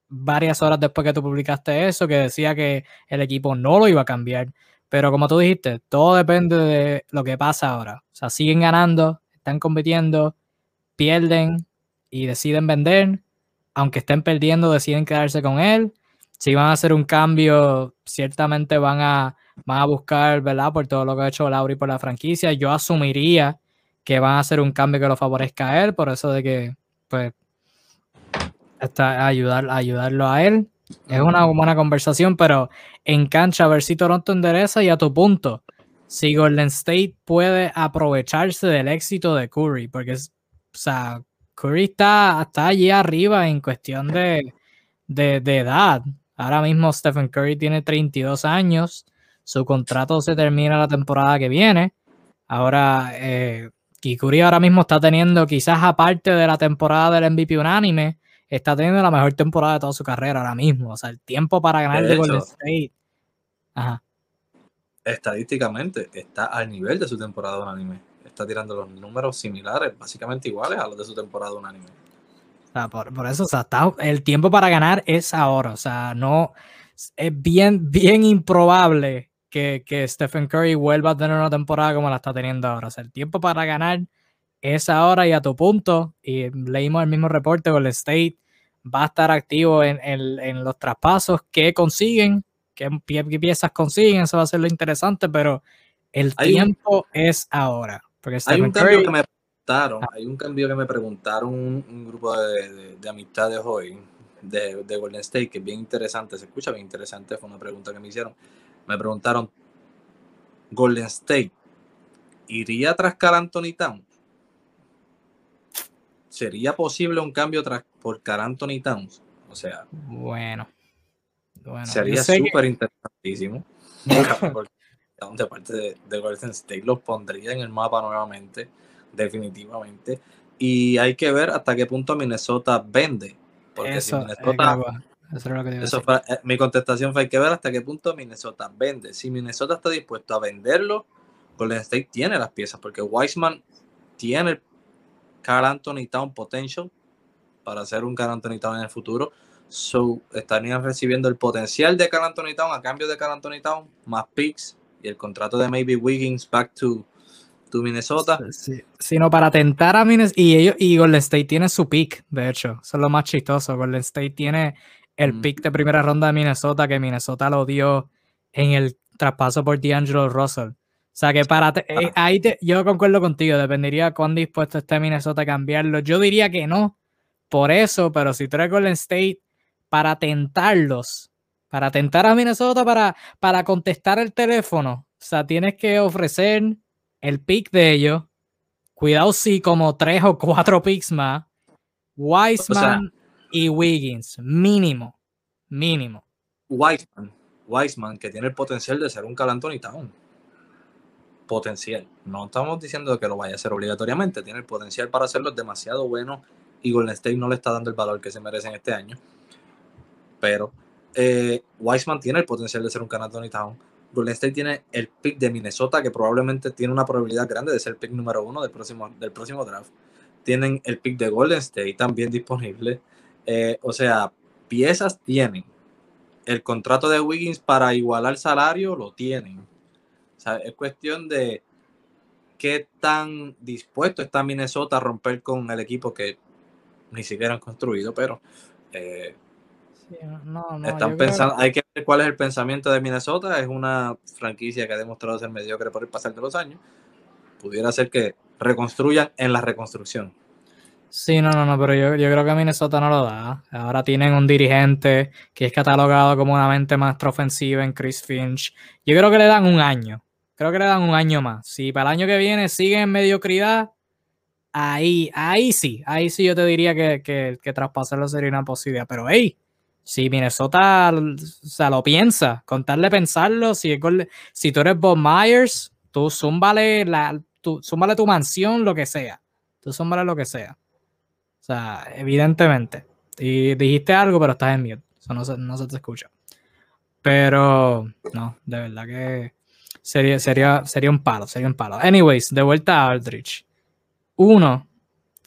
varias horas después que tú publicaste eso que decía que el equipo no lo iba a cambiar. Pero como tú dijiste, todo depende de lo que pasa ahora. O sea, siguen ganando, están compitiendo, pierden y deciden vender. Aunque estén perdiendo, deciden quedarse con él. Si van a hacer un cambio, ciertamente van a, van a buscar, ¿verdad? Por todo lo que ha hecho Lauri por la franquicia. Yo asumiría que van a hacer un cambio que lo favorezca a él, por eso de que, pues, está, ayudar, ayudarlo a él. Es una buena conversación, pero en cancha a ver si Toronto endereza y a tu punto, si Golden State puede aprovecharse del éxito de Curry, porque o sea, Curry está, está allí arriba en cuestión de, de, edad. Ahora mismo Stephen Curry tiene 32 años, su contrato se termina la temporada que viene. Ahora, eh, Curry ahora mismo está teniendo quizás aparte de la temporada del MVP unánime, está teniendo la mejor temporada de toda su carrera ahora mismo. O sea, el tiempo para ganar de, Golden State. Ajá. Estadísticamente está al nivel de su temporada unánime. Está tirando los números similares, básicamente iguales a los de su temporada unánime. O sea, por, eso, o sea, está, el tiempo para ganar es ahora. O sea, no. Es bien, bien improbable que, que Stephen Curry vuelva a tener una temporada como la está teniendo ahora. O sea, el tiempo para ganar es ahora y a tu punto, y leímos el mismo reporte, el State va a estar activo en, los traspasos que consiguen, qué, piezas consiguen, eso va a ser lo interesante, pero el tiempo es ahora. Porque hay un cambio que me preguntaron, hay un cambio que me preguntaron un, grupo de, amistades hoy de, de, Golden State, que es bien interesante, se escucha bien interesante, fue una pregunta que me hicieron. Me preguntaron, Golden State, ¿iría tras Cal Anthony Town? ¿Sería posible un cambio tras, por Car Anthony Towns? O sea, bueno, sería súper interesantísimo. de parte de, de, Golden State los pondría en el mapa nuevamente, definitivamente. Y hay que ver hasta qué punto Minnesota vende. Porque si Minnesota. Eso eh, mi contestación fue: hay que ver hasta qué punto Minnesota vende. Si Minnesota está dispuesto a venderlo, Golden State tiene las piezas, porque Wiseman tiene Carl Anthony Town potential para ser un Carl Anthony Town en el futuro. So, estarían recibiendo el potencial de Carl Anthony Town a cambio de Carl Anthony Town, más picks y el contrato de maybe Wiggins back to, to Minnesota. Sí, sino para tentar a Minnesota. Y, ellos, y Golden State tiene su pick, de hecho. Eso es lo más chistoso. Golden State tiene el Mm. pick de primera ronda de Minnesota, que Minnesota lo dio en el traspaso por D'Angelo Russell. O sea que para te- eh, Ah. ahí te- yo concuerdo contigo, dependería cuán dispuesto esté Minnesota a cambiarlo. Yo diría que no, por eso, pero si tú eres Golden State, para tentarlos, para tentar a Minnesota, para, para contestar el teléfono, o sea, tienes que ofrecer el pick de ellos. Cuidado si como tres o cuatro picks más. Wiseman y Wiggins, mínimo, mínimo. Wiseman, Wiseman, que tiene el potencial de ser un Carl Anthony Town. Potencial. No estamos diciendo que lo vaya a hacer obligatoriamente. Tiene el potencial para hacerlo, demasiado bueno. Y Golden State no le está dando el valor que se merecen este año. Pero eh, tiene el potencial de ser un Carl Anthony Town. Golden State tiene el pick de Minnesota, que probablemente tiene una probabilidad grande de ser el pick número uno del próximo, del próximo draft. Tienen el pick de Golden State también disponible. Eh, o sea, piezas tienen el contrato de Wiggins para igualar salario lo tienen. O sea, es cuestión de qué tan dispuesto está Minnesota a romper con el equipo que ni siquiera han construido, pero eh, No, no, están pensando, hay que ver cuál es el pensamiento de Minnesota. Es una franquicia que ha demostrado ser mediocre por el pasar de los años. Pudiera ser que reconstruyan en la reconstrucción. Sí, no, no, no, pero yo, yo creo que Minnesota no lo da. Ahora tienen un dirigente que es catalogado como una mente maestra ofensiva en Chris Finch. Yo creo que le dan un año. Creo que le dan un año más. Si para el año que viene siguen en mediocridad, ahí, ahí sí, ahí sí yo te diría que, que, que traspasarlo sería una posibilidad. Pero hey, si Minnesota o sea, lo piensa, contarle pensarlo, si, es si tú eres Bob Myers, tú zúmbale, la, tú, zúmbale tu mansión, lo que sea. Tú zúmbale lo que sea. Sea, evidentemente. Y dijiste algo, pero estás en mute. Eso no se, no se te escucha. Pero, no, de verdad que sería, sería, sería un palo, sería un palo. Anyways, de vuelta a Aldrich. Uno,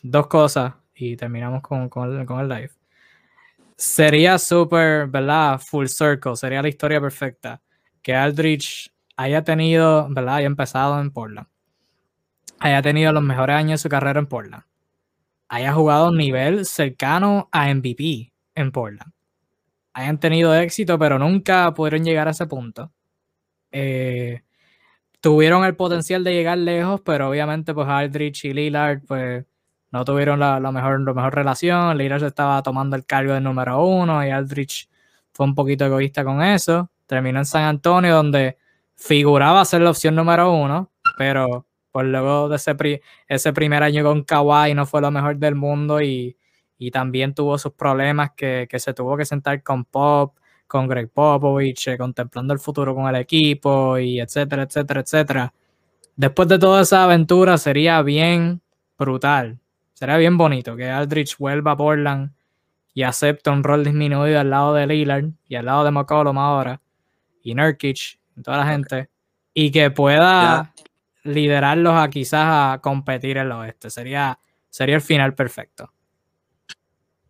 dos cosas y terminamos con, con, con el live. Sería súper, ¿verdad? Full circle, sería la historia perfecta. Que Aldrich haya tenido, ¿verdad? Haya empezado en Portland. Haya tenido los mejores años de su carrera en Portland haya jugado un nivel cercano a MVP en Portland. Hayan tenido éxito, pero nunca pudieron llegar a ese punto. Eh, tuvieron el potencial de llegar lejos, pero obviamente pues Aldrich y Lillard pues no tuvieron la, mejor, la mejor relación. Lillard estaba tomando el cargo del número uno y Aldrich fue un poquito egoísta con eso. Terminó en San Antonio donde figuraba ser la opción número uno, pero pues luego de ese, pri ese primer año con Kawhi no fue lo mejor del mundo y, y también tuvo sus problemas que, que, se tuvo que sentar con Pop, con Greg Popovich, eh, contemplando el futuro con el equipo y etcétera, etcétera, etcétera. Después de toda esa aventura sería bien brutal, sería bien bonito que Aldrich vuelva a Portland y acepte un rol disminuido al lado de Lillard y al lado de McCollum ahora y Nurkic y toda la gente y que pueda... liderarlos a quizás a competir en el oeste. Sería, sería el final perfecto.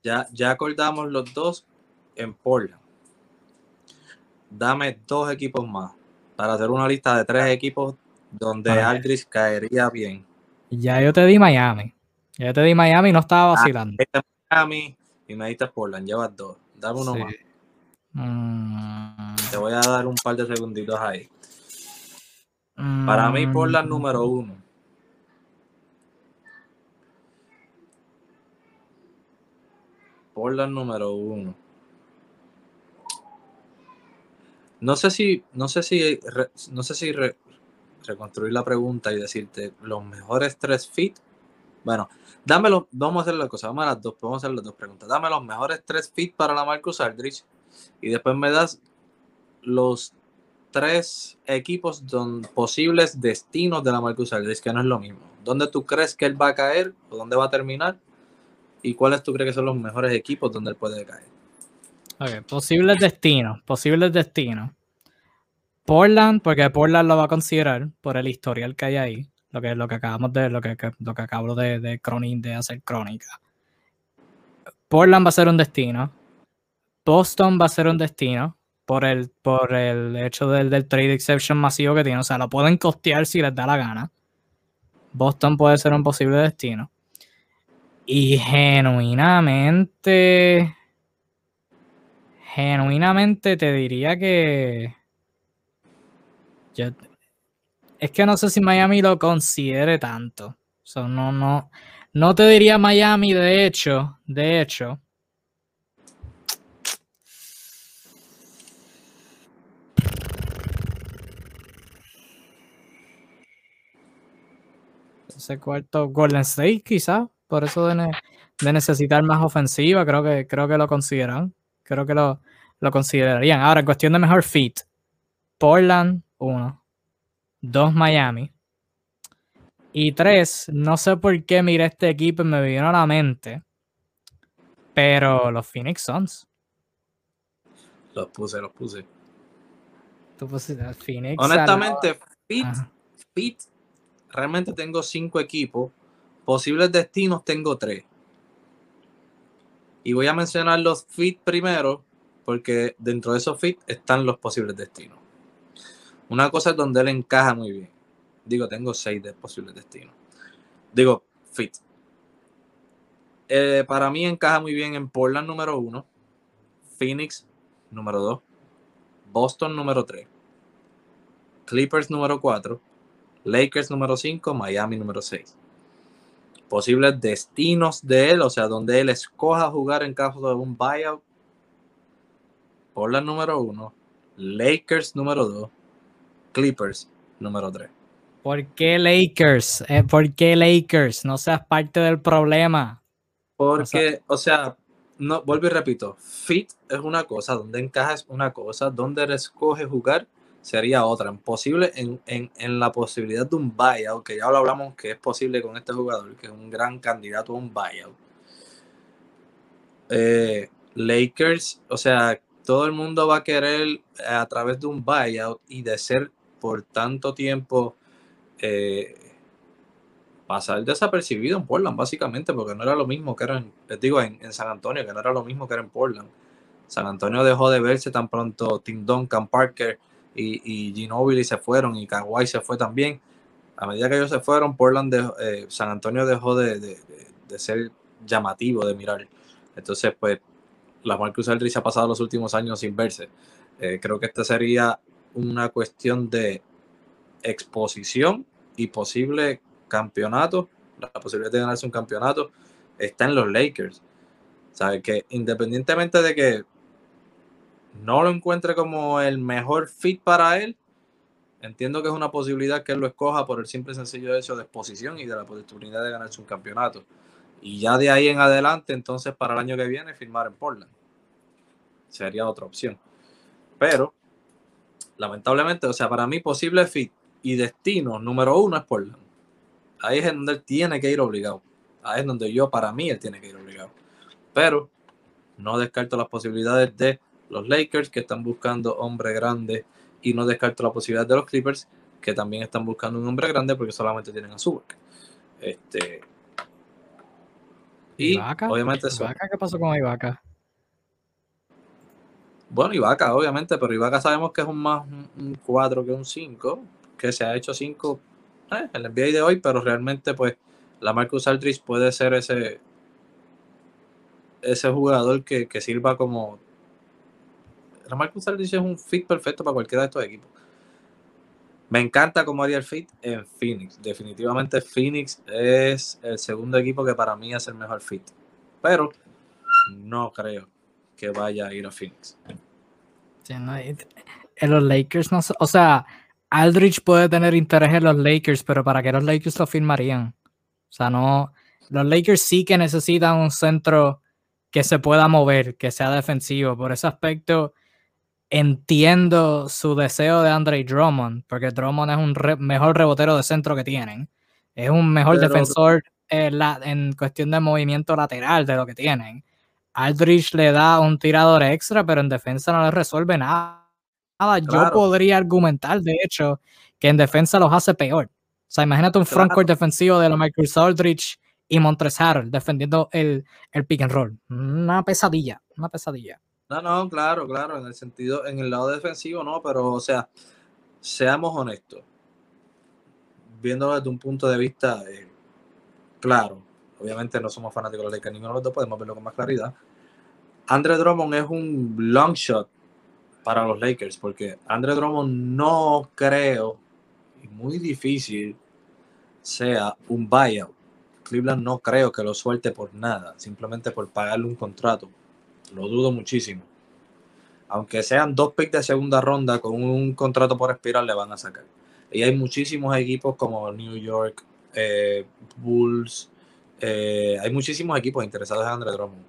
Ya, ya acordamos los dos en Portland. Dame dos equipos más para hacer una lista de tres equipos donde. Aldrich caería bien. Ya yo te di Miami. Ya yo te di Miami y no estaba vacilando. Ah, Miami y me diste Portland, llevas dos. Dame uno Sí. más. Mm, Te voy a dar un par de segunditos ahí. Para mí, mm, Portland número uno. Portland número uno. No sé si, no sé si, re- no sé si re- reconstruir la pregunta y decirte los mejores tres fit. Bueno, dámelo, vamos a hacer la cosa, vamos a las dos, vamos a hacer las dos preguntas. Dame los mejores tres fit para la Marcus Aldrich y después me das los tres equipos don, posibles destinos de la Marcus Aldrich, que no es lo mismo. ¿Dónde tú crees que él va a caer dónde va a terminar? ¿Y cuáles tú crees que son los mejores equipos donde él puede caer? ok, posibles destinos. Posibles destinos. Portland, porque Portland lo va a considerar por el historial que hay ahí. lo que, lo que acabamos de, lo que, lo que acabo de, de, de hacer crónica. Portland va a ser un destino. Boston va a ser un destino por el, por el hecho del, del trade exception masivo que tiene. O sea, lo pueden costear si les da la gana. Boston puede ser un posible destino. Y genuinamente, genuinamente te diría que... es que no sé si Miami lo considere tanto. No, no, no te diría Miami, de hecho, de hecho. Ese cuarto Golden State, quizás. Por eso de, necesitar más ofensiva, creo que, creo que lo consideran. Creo que lo, lo considerarían. Ahora, en cuestión de mejor fit, Portland, uno. Dos, Miami. Y tres, no sé por qué miré este equipo y me vino a la mente. Pero los Phoenix Suns. Los puse, los puse. Tú pusiste Phoenix. Honestamente, fit, fit, realmente tengo cinco equipos. Posibles destinos tengo tres. Y voy a mencionar los fit primero, porque dentro de esos fit están los posibles destinos. Una cosa es donde él encaja muy bien Digo, tengo seis de posibles destinos. Digo, fit. Eh, para mí encaja muy bien en Portland número uno, Phoenix número dos, Boston número tres, Clippers número cuatro, Lakers número cinco, Miami número seis. Posibles destinos de él, o sea, donde él escoja jugar en caso de un buyout. Portland número uno, Lakers número dos, Clippers número tres. ¿Por qué Lakers? Eh, ¿Por qué Lakers? No seas parte del problema. Porque, o sea, no, vuelvo y repito, fit es una cosa, donde encaja es una cosa, donde él escoge jugar sería otra. Posible en, en, la posibilidad de un buyout, que ya lo hablamos que es posible con este jugador, que es un gran candidato a un buyout. Eh, Lakers, o sea, todo el mundo va a querer a través de un buyout y de ser por tanto tiempo eh, pasar desapercibido en Portland, básicamente, porque no era lo mismo que era, en, digo, en, San Antonio, que no era lo mismo que era en Portland. San Antonio dejó de verse tan pronto Tim Duncan, Parker y, y Ginobili se fueron y Kawhi se fue también. A medida que ellos se fueron, Portland eh, San Antonio dejó de, ser llamativo de mirar. Entonces, pues, la Marcus Aldridge ha pasado los últimos años sin verse. Eh, creo que esta sería una cuestión de exposición y posible campeonato, la posibilidad de ganarse un campeonato, está en los Lakers. ¿Sabe? Que independientemente de que no lo encuentre como el mejor fit para él, entiendo que es una posibilidad que él lo escoja por el simple sencillo hecho de exposición y de la oportunidad de ganarse un campeonato. Y ya de ahí en adelante, entonces para el año que viene, firmar en Portland. Sería otra opción. Pero, lamentablemente, o sea, para mí posible fit y destino número uno es Portland. Ahí es donde él tiene que ir obligado. Ahí es donde yo, para mí, él tiene que ir obligado. Pero no descarto las posibilidades de los Lakers que están buscando hombre grande y no descarto la posibilidad de los Clippers que también están buscando un hombre grande porque solamente tienen a Zubac. Este y obviamente ¿qué pasó con Ibaka? Bueno, Ibaka, obviamente, pero Ibaka sabemos que es un más un 4 que un 5 que se ha hecho 5 eh, en el NBA de hoy, pero realmente pues la Marcus Aldridge puede ser ese ese jugador que, sirva como la Marcus Aldridge es un fit perfecto para cualquiera de estos equipos. Me encanta cómo haría el fit en Phoenix. Definitivamente Phoenix es el segundo equipo que para mí es el mejor fit. Pero no creo que vaya a ir a Phoenix. en los Lakers no o sea, Aldrich puede tener interés en los Lakers, pero ¿para qué los Lakers lo firmarían? O sea, no. Los Lakers sí que necesitan un centro que se pueda mover, que sea defensivo. Por ese aspecto, entiendo su deseo de Andre Drummond, porque Drummond es un mejor rebotero de centro que tienen. Es un mejor defensor en cuestión de movimiento lateral de lo que tienen. Aldrich le da un tirador extra, pero en defensa no le resuelve nada yo podría argumentar, de hecho, que en defensa los hace peor. sea, imagínate un frontcourt defensivo de la Michael Aldridge y Montres Harrell defendiendo el, el pick and roll. Una pesadilla, una pesadilla. No, no, claro, claro, en el sentido, en el lado defensivo no, pero o sea, seamos honestos. Viéndolo desde un punto de vista eh, claro, obviamente no somos fanáticos de los Lakers, ninguno de los dos podemos verlo con más claridad. Andre Drummond es un long shot para los Lakers, porque Andre Drummond no creo, y muy difícil, sea un buyout. Cleveland no creo que lo suelte por nada, simplemente por pagarle un contrato. Lo dudo muchísimo. Aunque sean dos picks de segunda ronda con un contrato por espiral, le van a sacar. Y hay muchísimos equipos como New York, eh, Bulls, eh, hay muchísimos equipos interesados en Andre Drummond.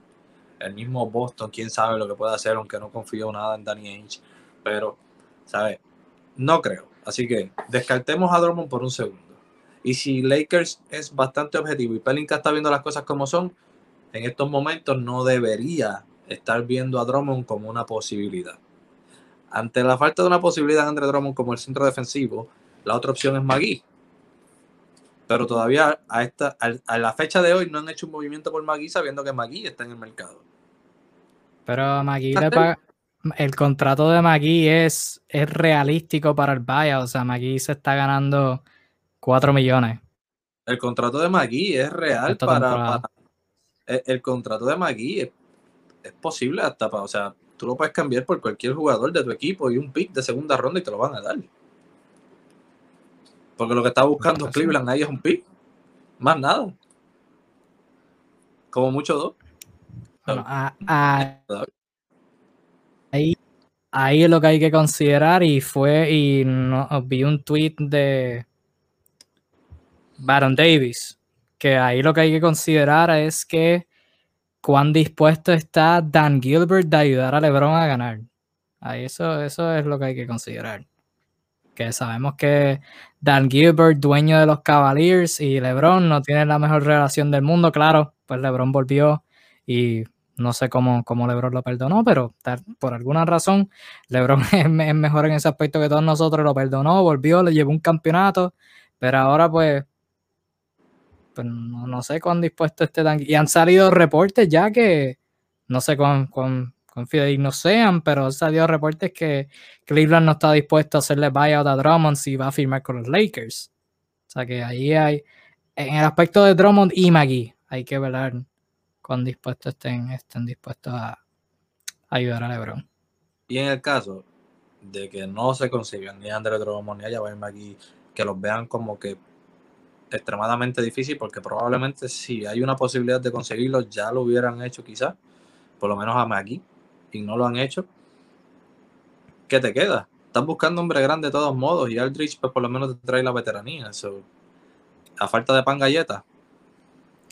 El mismo Boston, quién sabe lo que puede hacer, aunque no confío nada en Danny Ainge. Pero, ¿sabes? No creo. Así que descartemos a Drummond por un segundo. Y si Lakers es bastante objetivo y Pelinka está viendo las cosas como son, en estos momentos no debería estar viendo a Drummond como una posibilidad. Ante la falta de una posibilidad de Andre Drummond como el centro defensivo, la otra opción es Magui pero todavía a, esta, a, la fecha de hoy no han hecho un movimiento por Magui sabiendo que Magui está en el mercado. Pero Magui le paga, el contrato de Magui es, es realístico para el buyout. O sea, Magui se está ganando 4 millones. El contrato de Magui es real para, el, contrato de Magui es, es, posible hasta para, o sea, tú lo puedes cambiar por cualquier jugador de tu equipo y un pick de segunda ronda y te lo van a dar. Porque lo que está buscando Cleveland ahí es un pick. Más nada. Como mucho dos. ahí, ahí es lo que hay que considerar y fue, y no, vi un tweet de Baron Davis, que ahí lo que hay que considerar es que cuán dispuesto está Dan Gilbert de ayudar a LeBron a ganar. Ahí eso, eso es lo que hay que considerar. Que sabemos que Dan Gilbert, dueño de los Cavaliers, y LeBron no tienen la mejor relación del mundo, claro, pues LeBron volvió y no sé cómo, cómo LeBron lo perdonó, pero por alguna razón LeBron es, mejor en ese aspecto que todos nosotros, lo perdonó, volvió, le llevó un campeonato, pero ahora pues, pues no, sé cuán dispuesto esté Y han salido reportes ya que no sé cuán, cuán confío no sean, pero salió reportes que Cleveland no está dispuesto a hacerle buyout a Drummond si va a firmar con los Lakers. O sea que ahí hay, en el aspecto de Drummond y Magui, hay que ver cuán dispuestos estén, estén dispuestos a, ayudar a LeBron. Y en el caso de que no se consigan ni Andre Drummond ni a Magui, que los vean como que extremadamente difícil, porque probablemente si hay una posibilidad de conseguirlo, ya lo hubieran hecho quizás, por lo menos a Magui, y no lo han hecho, ¿qué te queda? Estás buscando hombre grande de todos modos y Aldrich pues por lo menos te trae la veteranía. Eso, a falta de pan galleta.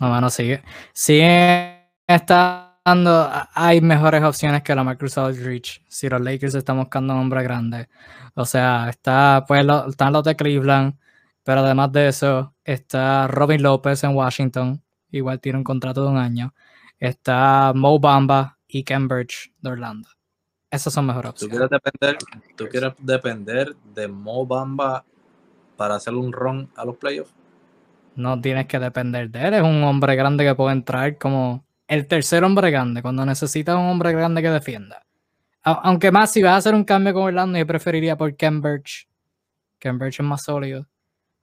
No, bueno, sigue. Sigue estando. Hay mejores opciones que la Microsoft Aldrich. Si los Lakers están buscando un hombre grande. O sea, está, pues, están los de Cleveland. Pero además de eso, está Robin López en Washington. Igual tiene un contrato de un año. Está Mo Bamba y Cambridge de Orlando. Esas son mejores opciones. ¿Tú quieres depender, tú quieres depender de Mo Bamba para hacer un run a los playoffs? No tienes que depender de él. Es un hombre grande que puede entrar como el tercer hombre grande cuando necesitas un hombre grande que defienda. Aunque más, si vas a hacer un cambio con Orlando, yo preferiría por Cambridge. Cambridge es más sólido.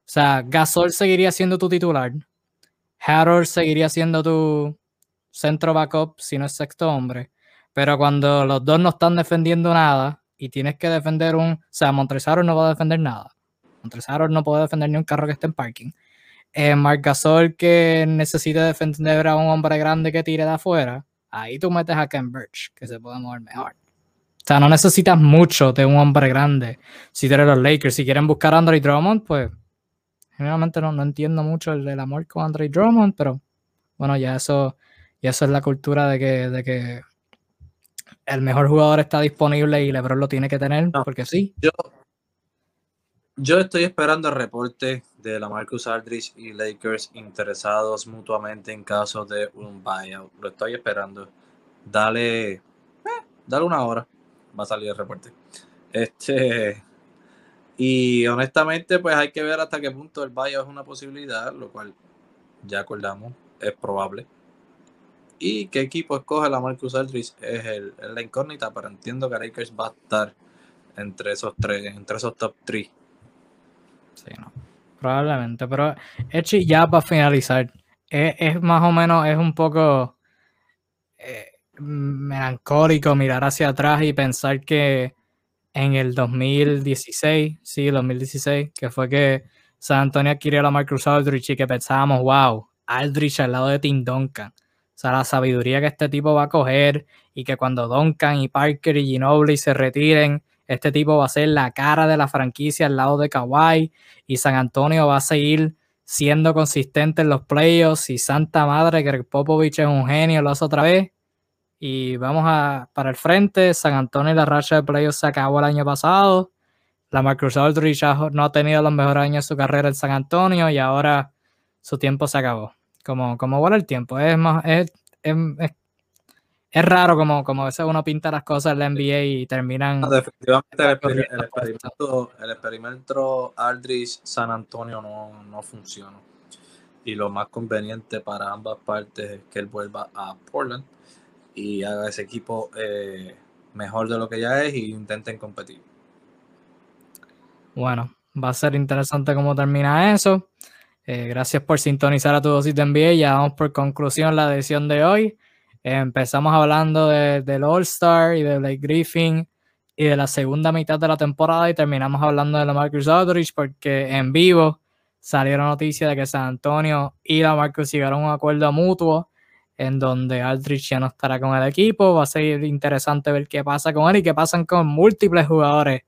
O sea, Gasol seguiría siendo tu titular. Harold seguiría siendo tu, centro backup si no es sexto hombre. Pero cuando los dos no están defendiendo nada y tienes que defender un. O sea, Montresaro no va a defender nada. Montresaro no puede defender ni un carro que esté en parking. Eh, Marc Gasol que necesita defender a un hombre grande que tire de afuera. Ahí tú metes a Ken Birch, que se puede mover mejor. O sea, no necesitas mucho de un hombre grande. Si tienes los Lakers, si quieren buscar a Andre Drummond, pues generalmente no, no entiendo mucho el del amor con Andre Drummond, pero bueno, ya eso y eso es la cultura de que, de que el mejor jugador está disponible y LeBron lo tiene que tener, porque sí. Yo, yo estoy esperando el reporte de la Marcus Aldridge y Lakers interesados mutuamente en caso de un buyout. Lo estoy esperando. Dale, eh, dale una hora. Va a salir el reporte. Este, Y honestamente, pues hay que ver hasta qué punto el buyout es una posibilidad, lo cual ya acordamos, es probable. Y qué equipo escoge la Marcus Aldridge es, el, la incógnita, pero entiendo que Lakers va a estar entre esos tres, entre esos top 3. Sí, no. Probablemente, pero Echi, ya para finalizar, es, más o menos, es un poco eh, melancólico mirar hacia atrás y pensar que en el 2016, sí, 2016, que fue que San Antonio adquirió a Marcus Aldridge y que pensábamos, wow, Aldridge al lado de Tim Duncan. O sea, la sabiduría que este tipo va a coger y que cuando Duncan y Parker y Ginobili se retiren, este tipo va a ser la cara de la franquicia al lado de Kawhi y San Antonio va a seguir siendo consistente en los playoffs y santa madre que Popovich es un genio, lo hace otra vez. Y vamos a para el frente, San Antonio y la racha de playoffs se acabó el año pasado. La Marcus Aldridge no ha tenido los mejores años de su carrera en San Antonio y ahora su tiempo se acabó como, como vuela el tiempo. Es más, es, es, raro como, como a veces uno pinta las cosas en la NBA y terminan. definitivamente el, experimento, el experimento Aldridge San Antonio no, no funciona. Y lo más conveniente para ambas partes es que él vuelva a Portland y haga ese equipo eh, mejor de lo que ya es y intenten competir. Bueno, va a ser interesante cómo termina eso. Eh, gracias por sintonizar a tu dosis de NBA. Ya vamos por conclusión la edición de hoy. empezamos hablando del All-Star y de Blake Griffin y de la segunda mitad de la temporada y terminamos hablando de la Marcus Aldridge porque en vivo salieron noticias de que San Antonio y la Marcus llegaron a un acuerdo mutuo en donde Aldridge ya no estará con el equipo. Va a ser interesante ver qué pasa con él y qué pasan con múltiples jugadores,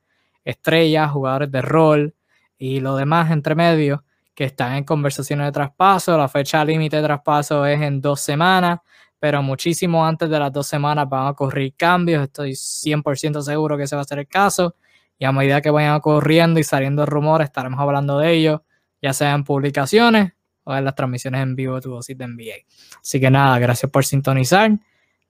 estrellas, jugadores de rol y lo demás entre medio que están en conversaciones de traspaso. La fecha límite de traspaso es en dos semanas, pero muchísimo antes de las dos semanas van a ocurrir cambios. Estoy 100% seguro que ese va a ser el caso. Y a medida que vayan ocurriendo y saliendo rumores, estaremos hablando de ellos, ya sea en publicaciones las transmisiones en vivo de tu dosis de NBA. Así que nada, gracias por sintonizar.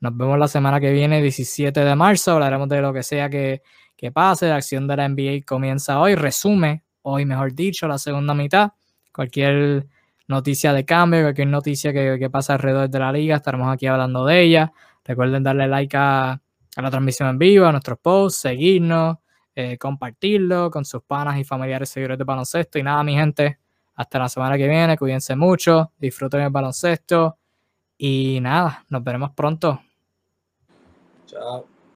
Nos vemos la semana que viene, 17 de marzo. Hablaremos de lo que sea que, que pase. La acción de la NBA comienza hoy. Resume hoy, mejor dicho, la segunda mitad cualquier noticia de cambio, cualquier noticia que, pasa alrededor de la liga, estaremos aquí hablando de ella. Recuerden darle like a, la transmisión en vivo, a nuestros posts, seguirnos, eh, compartirlo con sus panas y familiares seguidores de baloncesto. Y nada, mi gente, hasta la semana que viene, cuídense mucho, disfruten el baloncesto y nada, nos veremos pronto. Chao.